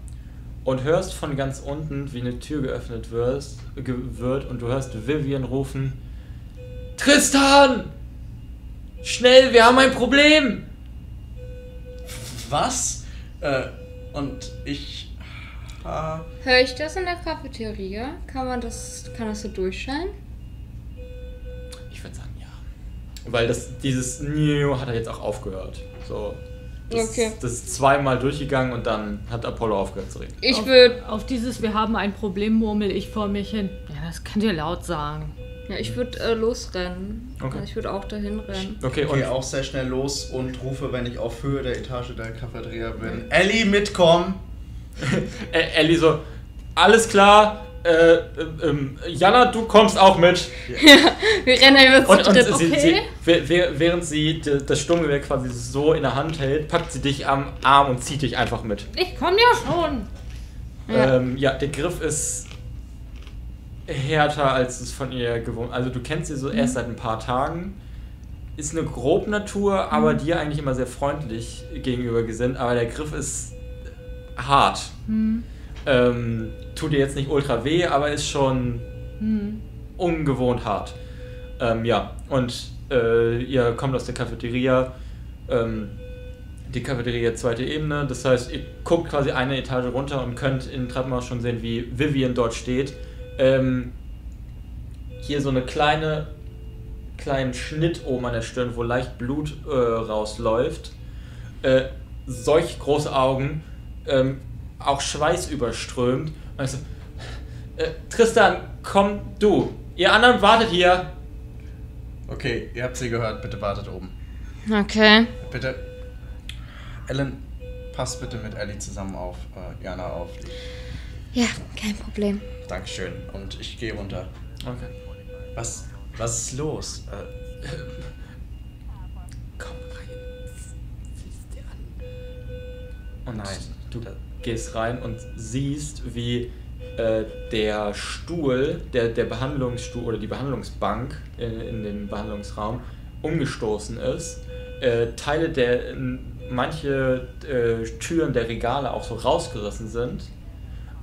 Speaker 1: und hörst von ganz unten, wie eine Tür geöffnet wirst, ge wird und du hörst Vivian rufen: Tristan! Schnell, wir haben ein Problem!
Speaker 3: Was? Äh, und ich. Äh,
Speaker 5: Höre ich das in der Cafeteria? Kann man das, kann das so durchscheinen?
Speaker 1: Ich würde sagen, ja. Weil das, dieses New hat er jetzt auch aufgehört. So. Das,
Speaker 5: Okay.
Speaker 1: das ist zweimal durchgegangen und dann hat Apollo aufgehört zu reden.
Speaker 5: Ich würde
Speaker 4: Auf dieses Wir haben ein Problem murmel ich vor mich hin. Ja, das könnt ihr laut sagen.
Speaker 5: Ja, ich würd, äh, losrennen.
Speaker 1: Okay.
Speaker 5: Also ich würde auch dahin rennen.
Speaker 1: Okay, und
Speaker 3: gehe auch sehr schnell los und rufe, wenn ich auf Höhe der Etage der Cafeteria bin: Ellie, mitkommen!
Speaker 1: Ellie so, alles klar, äh, ähm, Jana, du kommst auch mit.
Speaker 5: Wir rennen über
Speaker 1: Und, und
Speaker 5: Schritt.
Speaker 1: sie,
Speaker 4: okay.
Speaker 1: sie, wäh- wäh- während sie das Sturmgewehr quasi so in der Hand hält, packt sie dich am Arm und zieht dich einfach mit.
Speaker 4: Ich komme ja schon.
Speaker 5: Ja.
Speaker 1: Ähm, ja, der Griff ist härter, als es von ihr gewohnt. Also du kennst sie so erst seit ein paar Tagen. ist eine Grobnatur, aber dir eigentlich immer sehr freundlich gegenüber gesinnt. Aber der Griff ist hart.
Speaker 4: Hm.
Speaker 1: Ähm, tut dir jetzt nicht ultra weh, aber ist schon
Speaker 4: Hm.
Speaker 1: ungewohnt hart. Ähm, ja, und äh, ihr kommt aus der Cafeteria. Ähm, die Cafeteria zweite Ebene. Das heißt, ihr guckt quasi eine Etage runter und könnt in Treppenhaus schon sehen, wie Vivian dort steht. Ähm, hier so eine kleine kleinen Schnitt oben an der Stirn, wo leicht Blut äh, rausläuft. Äh, solch große Augen, ähm, auch Schweiß überströmt. Und ich so, äh, Tristan, komm du. Ihr anderen wartet hier.
Speaker 3: Okay, ihr habt sie gehört, bitte wartet oben.
Speaker 5: Okay.
Speaker 3: Bitte. Ellen, passt bitte mit Ellie zusammen auf äh, Jana auf.
Speaker 5: Ja, kein Problem.
Speaker 3: Dankeschön. Und ich gehe runter.
Speaker 1: Okay.
Speaker 3: Was, was ist los? Äh,
Speaker 1: Komm rein. Siehst dir an. Und
Speaker 3: Nein.
Speaker 1: du gehst rein und siehst, wie äh, der Stuhl, der, der Behandlungsstuhl oder die Behandlungsbank in, in dem Behandlungsraum umgestoßen ist. Äh, Teile der, manche äh, Türen der Regale auch so rausgerissen sind.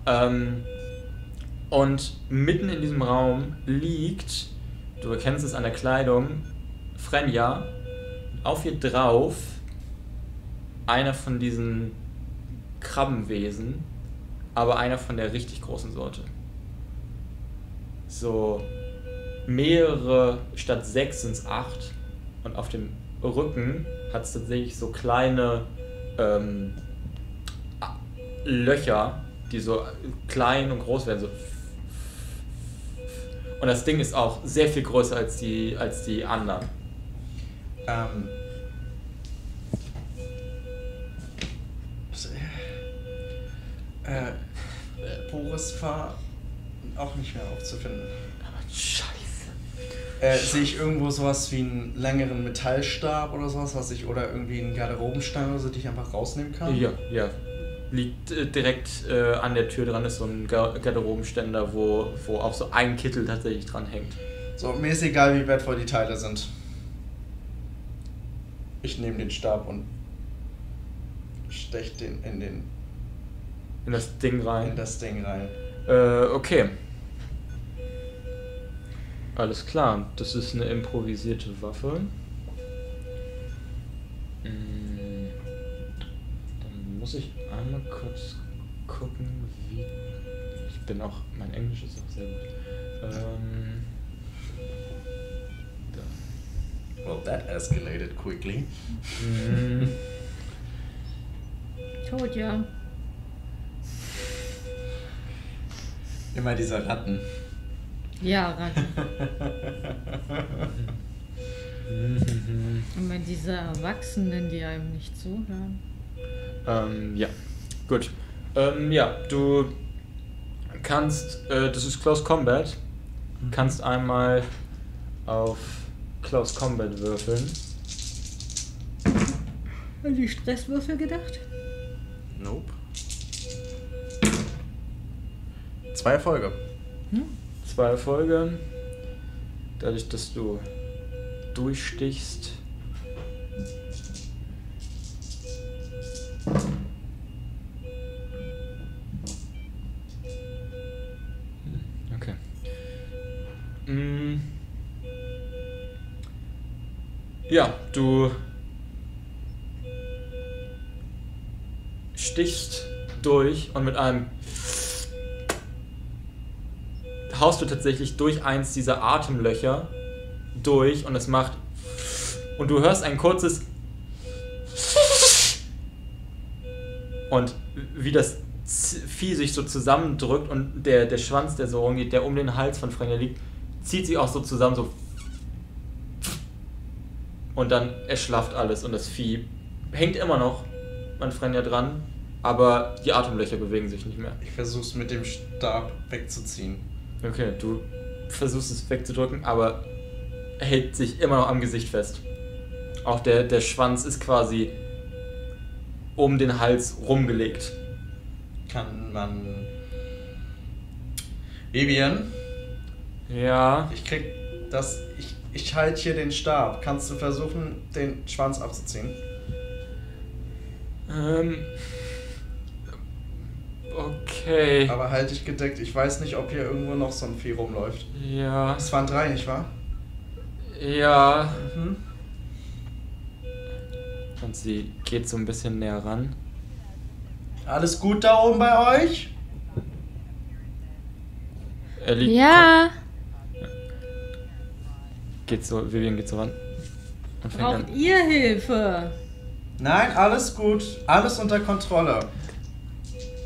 Speaker 1: Ähm, und mitten in diesem Raum liegt, du erkennst es an der Kleidung, Frenja, auf ihr drauf einer von diesen Krabbenwesen, aber einer von der richtig großen Sorte. So mehrere, statt sechs sind es acht. Und auf dem Rücken hat es tatsächlich so kleine ähm, Löcher, die so klein und groß werden. So und das Ding ist auch sehr viel größer als die, als die anderen.
Speaker 3: ähm. Äh, äh, Boris war auch nicht mehr aufzufinden.
Speaker 1: Aber scheiße.
Speaker 3: Äh, sehe ich irgendwo sowas wie einen längeren Metallstab oder sowas, was ich, oder irgendwie einen Garderobenstein oder so, die ich einfach rausnehmen kann?
Speaker 1: Ja, ja. Liegt äh, direkt äh, an der Tür dran, ist so ein Gar Garderobenständer, wo, wo auch so ein Kittel tatsächlich dran hängt.
Speaker 3: So, mir ist egal, wie wertvoll die Teile sind. Ich nehme den Stab und stech den in, den,
Speaker 1: In das Ding rein.
Speaker 3: in das Ding rein.
Speaker 1: Äh, okay. Alles klar, das ist eine improvisierte Waffe. Mm, Dann muss ich einmal kurz gucken, wie. Ich bin auch. Mein Englisch ist auch sehr gut. Ähm, da.
Speaker 3: Well, that escalated quickly.
Speaker 1: Mm,
Speaker 4: Tot, ja.
Speaker 3: Immer diese Ratten.
Speaker 4: Ja, Ratten. Und wenn diese Erwachsenen, die einem nicht zuhören.
Speaker 1: Ähm, ja, gut. Ähm, ja, du kannst, äh, das ist Close Combat, kannst einmal auf Close Combat würfeln.
Speaker 4: An die Stresswürfel gedacht?
Speaker 3: Nope. Zwei Erfolge.
Speaker 1: Zwei Erfolge. Dadurch, dass du durchstichst. Du stichst durch und mit einem haust du tatsächlich durch eins dieser Atemlöcher durch und es macht und du hörst ein kurzes und wie das Vieh sich so zusammendrückt und der, der Schwanz, der so rumgeht, der um den Hals von Frenja liegt, zieht sich auch so zusammen so und dann erschlafft alles und das Vieh hängt immer noch an Frenja dran, aber die Atemlöcher bewegen sich nicht mehr.
Speaker 3: Ich versuch's mit dem Stab wegzuziehen.
Speaker 1: Okay, du versuchst es wegzudrücken, aber hält sich immer noch am Gesicht fest. Auch der, der Schwanz ist quasi um den Hals rumgelegt.
Speaker 3: Kann man. Vivian,
Speaker 1: Ja.
Speaker 3: ich krieg das. Ich Ich halte hier den Stab. Kannst du versuchen, den Schwanz abzuziehen?
Speaker 1: Ähm. Okay.
Speaker 3: Aber halt dich gedeckt. Ich weiß nicht, ob hier irgendwo noch so ein Vieh rumläuft.
Speaker 1: Ja.
Speaker 3: Es waren drei, nicht wahr?
Speaker 1: Ja.
Speaker 3: Mhm.
Speaker 1: Und sie geht so ein bisschen näher ran.
Speaker 3: Alles gut da oben bei euch?
Speaker 1: Er liegt.
Speaker 5: Ja.
Speaker 1: Geht so, Vivian geht so ran. Und fängt
Speaker 4: Braucht
Speaker 1: an.
Speaker 4: ihr Hilfe?
Speaker 3: Nein, alles gut. Alles unter Kontrolle.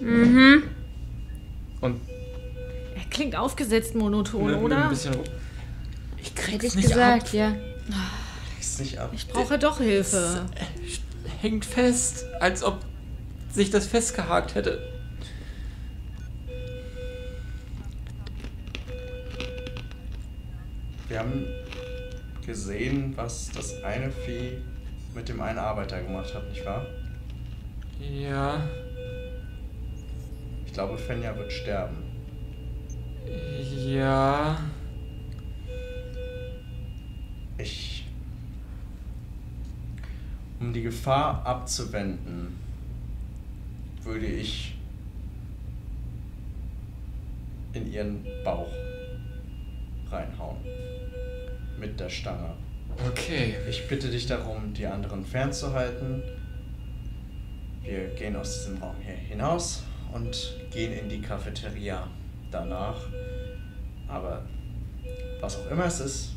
Speaker 5: Mhm.
Speaker 1: Und
Speaker 4: Er klingt aufgesetzt monoton,
Speaker 1: mit
Speaker 4: oder?
Speaker 1: Ein bisschen, ich
Speaker 5: Hätte
Speaker 1: krieg's
Speaker 5: ich
Speaker 1: nicht
Speaker 5: gesagt,
Speaker 1: ab.
Speaker 5: ja.
Speaker 3: Kriegst nicht ab.
Speaker 4: Ich brauche doch Hilfe.
Speaker 1: Hängt fest, als ob sich das festgehakt hätte.
Speaker 3: Wir haben gesehen, was das eine Vieh mit dem einen Arbeiter gemacht hat, nicht wahr?
Speaker 1: Ja.
Speaker 3: Ich glaube, Fenja wird sterben.
Speaker 1: Ja.
Speaker 3: Ich. Um die Gefahr abzuwenden, würde ich in ihren Bauch Mit der Stange.
Speaker 1: Okay.
Speaker 3: Ich bitte dich darum, die anderen fernzuhalten. Wir gehen aus diesem Raum hier hinaus und gehen in die Cafeteria danach. Aber was auch immer es ist,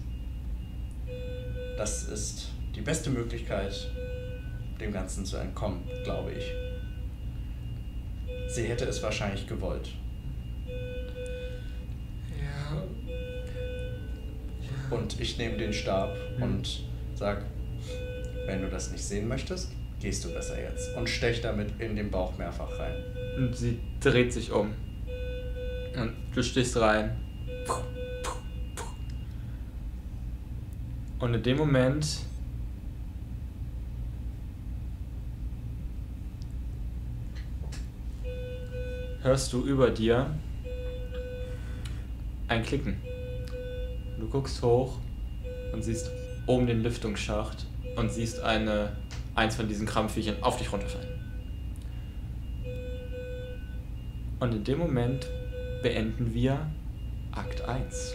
Speaker 3: das ist die beste Möglichkeit, dem Ganzen zu entkommen, glaube ich. Sie hätte es wahrscheinlich gewollt. Und ich nehme den Stab
Speaker 1: Hm.
Speaker 3: und sag, wenn du das nicht sehen möchtest, gehst du besser jetzt. Und stech damit in den Bauch mehrfach rein.
Speaker 1: Und sie dreht sich um. Und du stichst rein. Und in dem Moment hörst du über dir ein Klicken. Du guckst hoch und siehst oben den Lüftungsschacht und siehst eine, eins von diesen Krampfviechern auf dich runterfallen. Und in dem Moment beenden wir Akt 1.